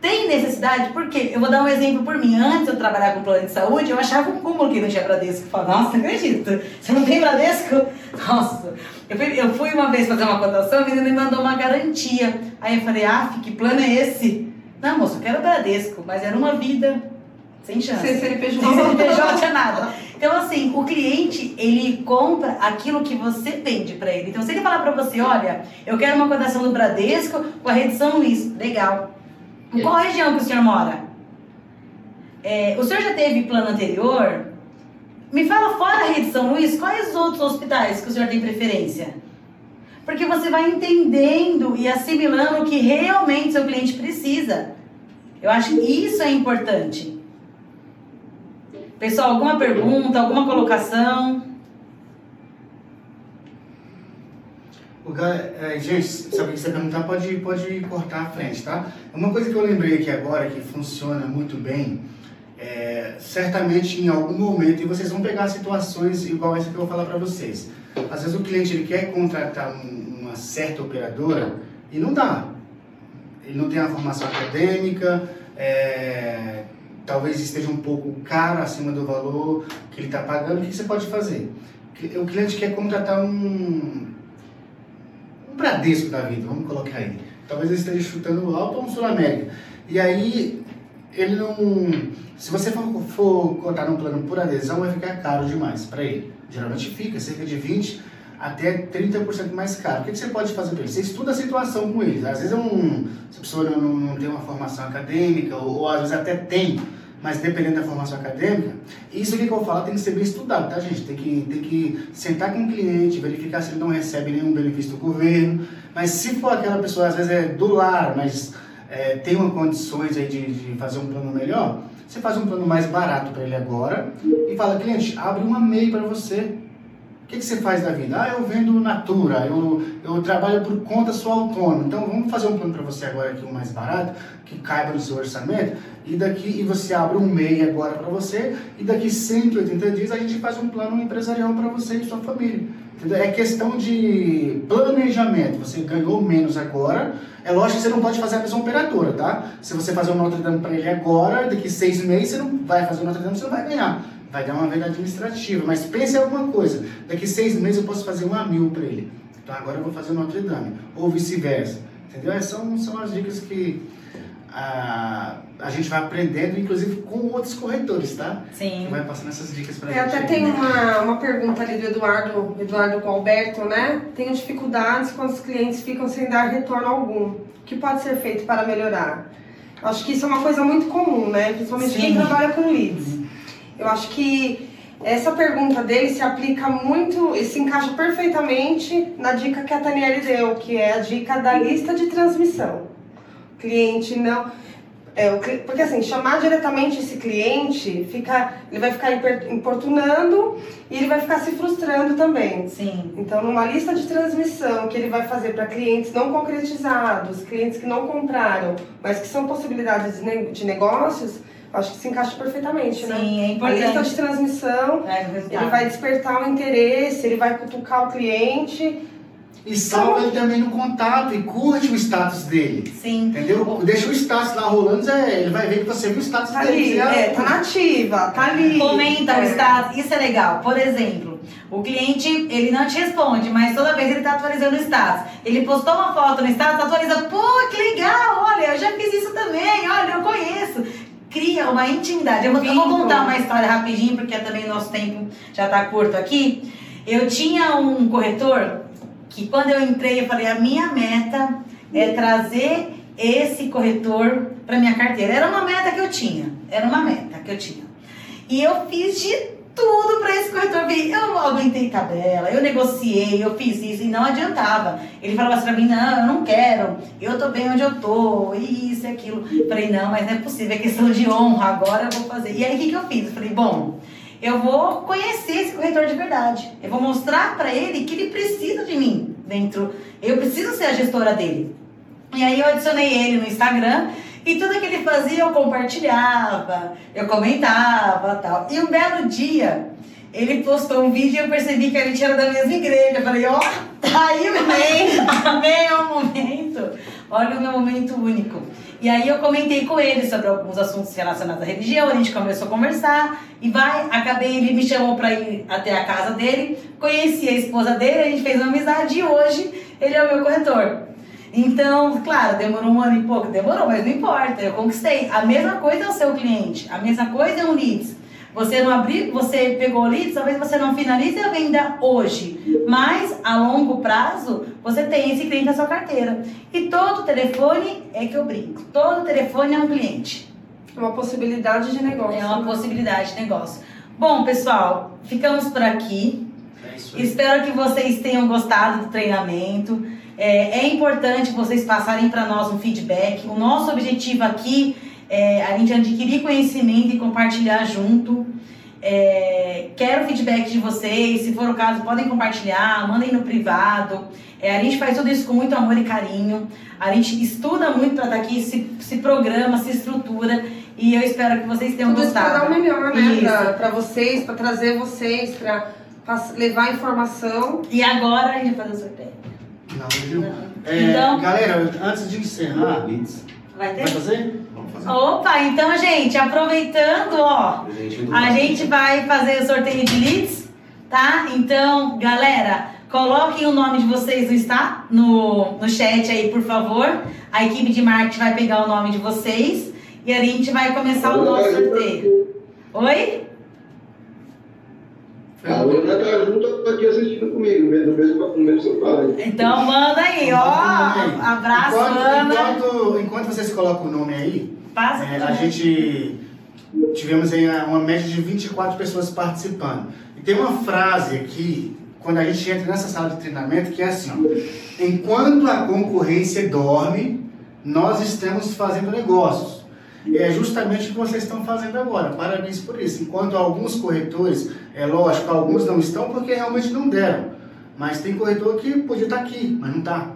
Tem necessidade? Porque eu vou dar um exemplo por mim. Antes de eu trabalhar com plano de saúde, eu achava um cúmulo que não tinha Bradesco. Eu falava, nossa, acredito. Você não tem Bradesco? Nossa. Eu fui, eu fui uma vez fazer uma cotação, a menina me mandou uma garantia. Aí eu falei, ah, que plano é esse? Não, moço, eu quero Bradesco, mas era uma vida sem chance. Sem CNPJ. Sem CNPJ, tinha nada. Então, assim, o cliente, ele compra aquilo que você vende para ele. Então, se ele falar para você, olha, eu quero uma cotação do Bradesco com a rede São Luís, legal. Em qual região que o senhor mora? É, o senhor já teve plano anterior? Me fala fora a rede São Luís, quais outros hospitais que o senhor tem preferência? Porque você vai entendendo e assimilando o que realmente seu cliente precisa. Eu acho que isso é importante. Pessoal, alguma pergunta, alguma colocação? É, gente, o que você perguntar, pode, pode cortar a frente, tá? Uma coisa que eu lembrei aqui agora, que funciona muito bem, é, certamente em algum momento, e vocês vão pegar situações igual essa que eu vou falar para vocês. Às vezes o cliente ele quer contratar um- uma certa operadora e não dá. Ele não tem a formação acadêmica, é, talvez esteja um pouco caro acima do valor que ele está pagando. O que você pode fazer? O cliente quer contratar um, um Bradesco da vida, vamos colocar aí. Talvez ele esteja chutando alto ou um Sul América. E aí, ele não. Se você for, for cotar num plano por adesão, vai ficar caro demais para ele. Geralmente fica cerca de 20% até 30% mais caro. O que, que você pode fazer para ele? Você estuda a situação com ele. Às vezes é um, se a pessoa não, não tem uma formação acadêmica, ou, ou às vezes até tem, mas dependendo da formação acadêmica, isso aqui que eu falar tem que ser bem estudado, tá, gente? Tem que, tem que sentar com o cliente, verificar se ele não recebe nenhum benefício do governo. Mas se for aquela pessoa, às vezes é do lar, mas é, tem uma condições aí de, de fazer um plano melhor, você faz um plano mais barato para ele agora e fala, cliente, abre uma MEI para você. O que, que você faz da vida? Ah, eu vendo Natura, eu, eu trabalho por conta, sou autônomo. Então vamos fazer um plano para você agora aqui, um mais barato, que caiba no seu orçamento. E daqui e você abre um MEI agora para você. E daqui 180 dias a gente faz um plano empresarial para você e sua família. Entendeu? É questão de planejamento. Você ganhou menos agora. É lógico que você não pode fazer a mesma operadora, tá? Se você fazer um Notre Dame para ele agora, daqui seis meses você não vai fazer o Notre Dame, você não vai ganhar. Vai dar uma venda administrativa. Mas pense em alguma coisa. Daqui seis meses eu posso fazer uma mil para ele. Então agora eu vou fazer o Notre Dame. Ou vice-versa. Entendeu? Essas São, são as dicas que a, a gente vai aprendendo, inclusive com outros corretores, tá? Sim. Que vai passando essas dicas pra Eu gente. até tem uma, uma pergunta ali do Eduardo, Eduardo com o Alberto, né? Tenho dificuldades quando os clientes ficam sem dar retorno algum. O que pode ser feito para melhorar? Acho que isso é uma coisa muito comum, né? Principalmente quem Sim. trabalha com leads. Eu acho que essa pergunta dele se aplica muito e se encaixa perfeitamente na dica que a Taniele deu, que é a dica da lista de transmissão. Cliente não. É, o porque assim, chamar diretamente esse cliente, fica, ele vai ficar importunando e ele vai ficar se frustrando também. Sim. Então, numa lista de transmissão que ele vai fazer para clientes não concretizados, clientes que não compraram, mas que são possibilidades de, ne- de negócios, acho que se encaixa perfeitamente, né? Sim, é A importante. lista de transmissão, resultado. ele vai despertar o interesse, ele vai cutucar o cliente. E salva ele também no contato e curte o status dele. Sim. Entendeu? Deixa o status lá rolando, Zé, ele vai ver que você viu o status Tá dele. ali, é, tá nativa, tá ali. Comenta o É. status, isso é legal. Por exemplo, o cliente, ele não te responde, mas toda vez ele tá atualizando o status. Ele postou uma foto no status, atualiza, pô, que legal, olha, eu já fiz isso também, olha, eu conheço. Cria uma intimidade. Eu vou, eu vou contar uma história rapidinho, porque também o nosso tempo já tá curto aqui. Eu tinha um corretor que quando eu entrei, eu falei, a minha meta é trazer esse corretor para minha carteira. Era uma meta que eu tinha, era uma meta que eu tinha. E eu fiz de tudo para esse corretor vir. Eu aumentei tabela, eu negociei, eu fiz isso e não adiantava. Ele falava assim pra mim: não, eu não quero, eu tô bem onde eu tô, isso e aquilo. Eu falei: não, mas não é possível, é questão de honra, agora eu vou fazer. E aí o que, que eu fiz? Eu falei: bom, eu vou conhecer esse corretor de verdade. Eu vou mostrar para ele que ele precisa de mim dentro. Eu preciso ser a gestora dele. E aí eu adicionei ele no Instagram e tudo que ele fazia eu compartilhava, eu comentava tal. E um belo dia ele postou um vídeo e eu percebi que a gente era da mesma igreja. Eu falei, ó, tá aí o momento, amém, é o momento. Olha o meu momento único. E aí eu comentei com ele sobre alguns assuntos relacionados à religião, a gente começou a conversar e vai, acabei, ele me chamou para ir até a casa dele, conheci a esposa dele, a gente fez uma amizade e hoje ele é o meu corretor. Então, claro, demorou um ano e pouco, demorou, mas não importa, eu conquistei. A mesma coisa é o seu cliente, a mesma coisa é um leads. Você não abriu, você pegou o talvez você não finalize a venda hoje, mas a longo prazo você tem esse cliente na sua carteira. E todo telefone é que eu brinco, todo telefone é um cliente. É uma possibilidade de negócio. É uma possibilidade de negócio. Bom, pessoal, ficamos por aqui. É. Espero que vocês tenham gostado do treinamento. É, é importante vocês passarem para nós um feedback. O nosso objetivo aqui é a gente adquirir conhecimento e compartilhar junto. É, quero feedback de vocês. Se for o caso, podem compartilhar, mandem no privado. É, a gente faz tudo isso com muito amor e carinho. A gente estuda muito para estar aqui, se, se programa, se estrutura. E eu espero que vocês tenham Tudo gostado. dar o melhor, né? Pra vocês, pra trazer vocês, pra levar informação. E agora a gente vai fazer o sorteio. Não, viu? É, Então- Galera, antes de encerrar, Vai ter? vai fazer? Vamos fazer. Opa, então, gente, aproveitando, ó, a gente vai fazer o sorteio de leads, tá? Então, galera, coloquem o nome de vocês no, está, no, no chat aí, por favor. A equipe de marketing vai pegar o nome de vocês e a gente vai começar o nosso sorteio. Oi? A Ana tá junto aqui assistindo comigo, no mesmo, no mesmo sofá. né? Então, manda aí, ó. Abraço, enquanto, Ana. Enquanto, enquanto vocês colocam o nome aí, Passa é, a né? gente tivemos aí uma média de 24 pessoas participando. E tem uma frase aqui, quando a gente entra nessa sala de treinamento, que é assim, ó, enquanto a concorrência dorme, nós estamos fazendo negócios. É justamente o que vocês estão fazendo agora. Parabéns por isso. Enquanto alguns corretores, é lógico, alguns não estão porque realmente não deram. Mas tem corretor que podia estar aqui, mas não está.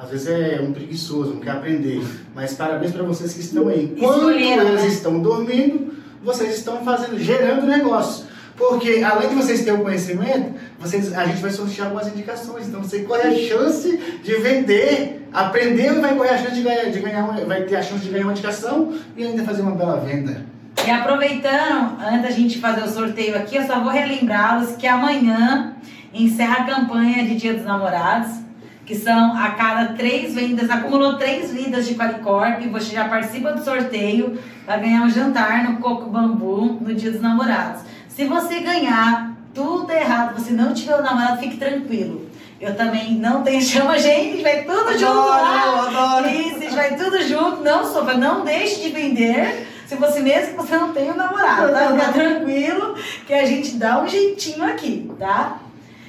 Às vezes é um preguiçoso, não quer aprender. Mas parabéns para vocês que estão aí. Enquanto Escolheram, eles né? estão dormindo, vocês estão fazendo, gerando negócio. Porque além de vocês terem o conhecimento, vocês, a gente vai sortear algumas indicações. Então você corre a chance de vender, aprendendo, vai correr a chance de ganhar, de ganhar vai ter a chance de ganhar uma indicação e ainda fazer uma bela venda. E aproveitando, antes da gente fazer o sorteio aqui, eu só vou relembrá-los que amanhã encerra a campanha de Dia dos Namorados, que são a cada três vendas, acumulou três vendas de Qualicorp, você já participa do sorteio, vai ganhar um jantar no Coco Bambu no Dia dos Namorados. Se você ganhar tudo errado, você não tiver o namorado, fique tranquilo. Eu também não tenho, chama gente, vai tudo junto lá. adoro. Gente vai tudo junto, não sofra, não deixe de vender. Se você mesmo que você não tem um namorado, tá? Fica tranquilo que a gente dá um jeitinho aqui, tá?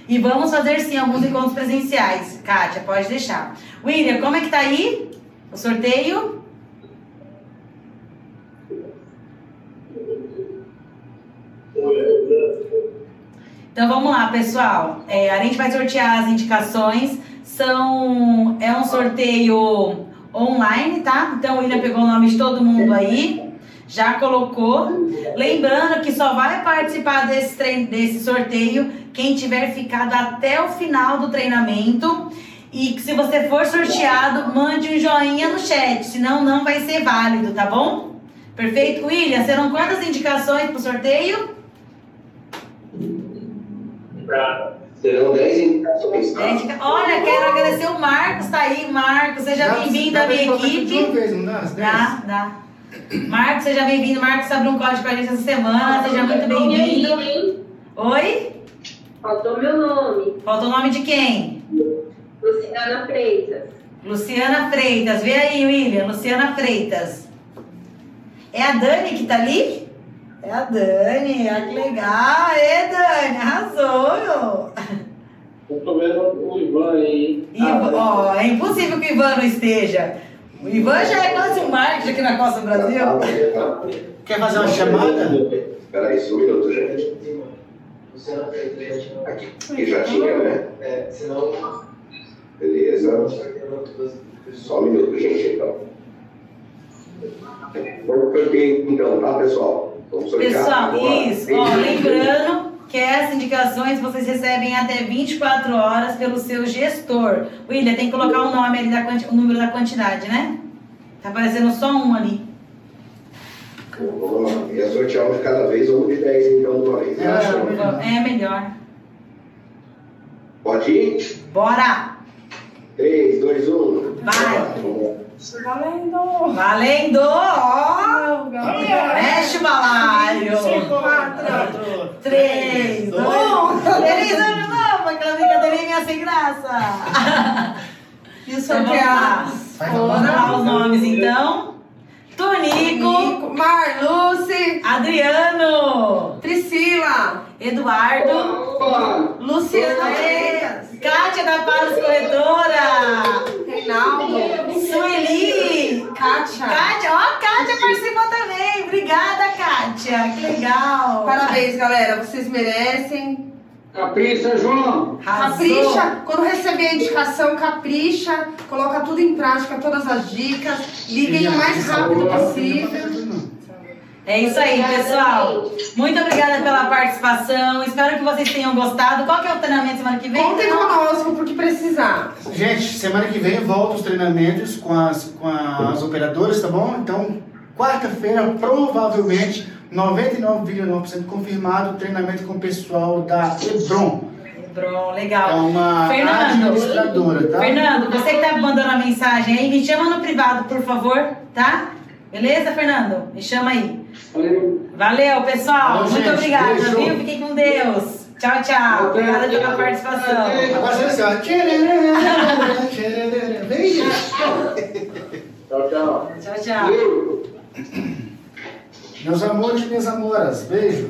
E vamos fazer sim alguns encontros presenciais. Kátia, pode deixar. William, como é que tá aí? O sorteio? Então vamos lá, pessoal. É, a gente vai sortear as indicações. São é um sorteio online, tá? Então o William pegou o nome de todo mundo aí, já colocou. Lembrando que só vai participar desse, desse sorteio quem tiver ficado até o final do treinamento. E que se você for sorteado, mande um joinha no chat, senão não vai ser válido, tá bom? Perfeito? William, serão quantas indicações pro sorteio? Serão 10 indicações, tá? Olha, quero agradecer o Marcos, tá aí, Marcos, seja bem-vindo à minha equipe. vez, não dá? Dá, dá. Marcos, seja bem-vindo. Marcos abriu um código com a gente essa semana, seja muito bem-vindo. hein? Oi? Faltou meu nome. Falta o nome de quem? Luciana Freitas. Luciana Freitas. Vê aí, William. Luciana Freitas. É a Dani que tá ali? É a Dani. Olha que legal. Ê, Dani. Arrasou, meu. Eu tô vendo o Ivan aí. hein? Ivan, ó, é impossível que o Ivan não esteja. O Ivan já é quase um marketing aqui na Costa do Brasil. Quer fazer uma chamada? Espera aí, só um minuto, gente. Aqui, que já tinha, né? É, senão. Beleza. Só um minuto, gente, então. Vamos sorteio, então, tá, pessoal? Pessoal, isso. Ó, lembrando que essas indicações vocês recebem até 24 horas pelo seu gestor. William, tem que colocar o nome ali, da quanti- o número da quantidade, né? Tá aparecendo só um ali. Vamos lá. Ia sortear um de cada vez ou um de 10, então, de uma vez. É, Acha? É melhor. Pode ir? Bora! 3, 2, 1. Vai. Valendo! Valendo! Ó! Mexe o balaio! Quatro, Três, um! Feliz ano novo! Aquela brincadeirinha sem graça! E os Então, vamos lá. sorteados Vai Vamos lá. lá os nomes então. Tonico, Nico, Marluce, Adriano, Priscila, Eduardo, Freitas, Kátia da Paros Corretora, Reinaldo, Sueli, Kátia. Kátia, ó, a Kátia participou também. Obrigada, Kátia. Que legal. Parabéns, galera. Vocês merecem. Capricha, João. Arrasou. Capricha, quando receber a indicação, capricha, coloca tudo em prática, todas as dicas, liguem o mais rápido possível. É isso aí, pessoal. Muito obrigada pela participação. Espero que vocês tenham gostado. Qual que é o treinamento semana que vem? Contem conosco porque precisar. Gente, semana que vem volta os treinamentos com as, com as operadoras, tá bom? Então, quarta-feira, provavelmente, 99,9% confirmado treinamento com o pessoal da Hebron. Hebron, É legal. uma Fernando. administradora, tá? Fernando, você que tá mandando a mensagem aí, me chama no privado, por favor, tá? Beleza, Fernando? Me chama aí. Valeu. Valeu, pessoal. Muito obrigada, viu? Fiquem com Deus. Tchau, tchau. Obrigada pela participação. Tchau, tchau. Tchau, tchau. Meus amores, minhas amoras. Beijo.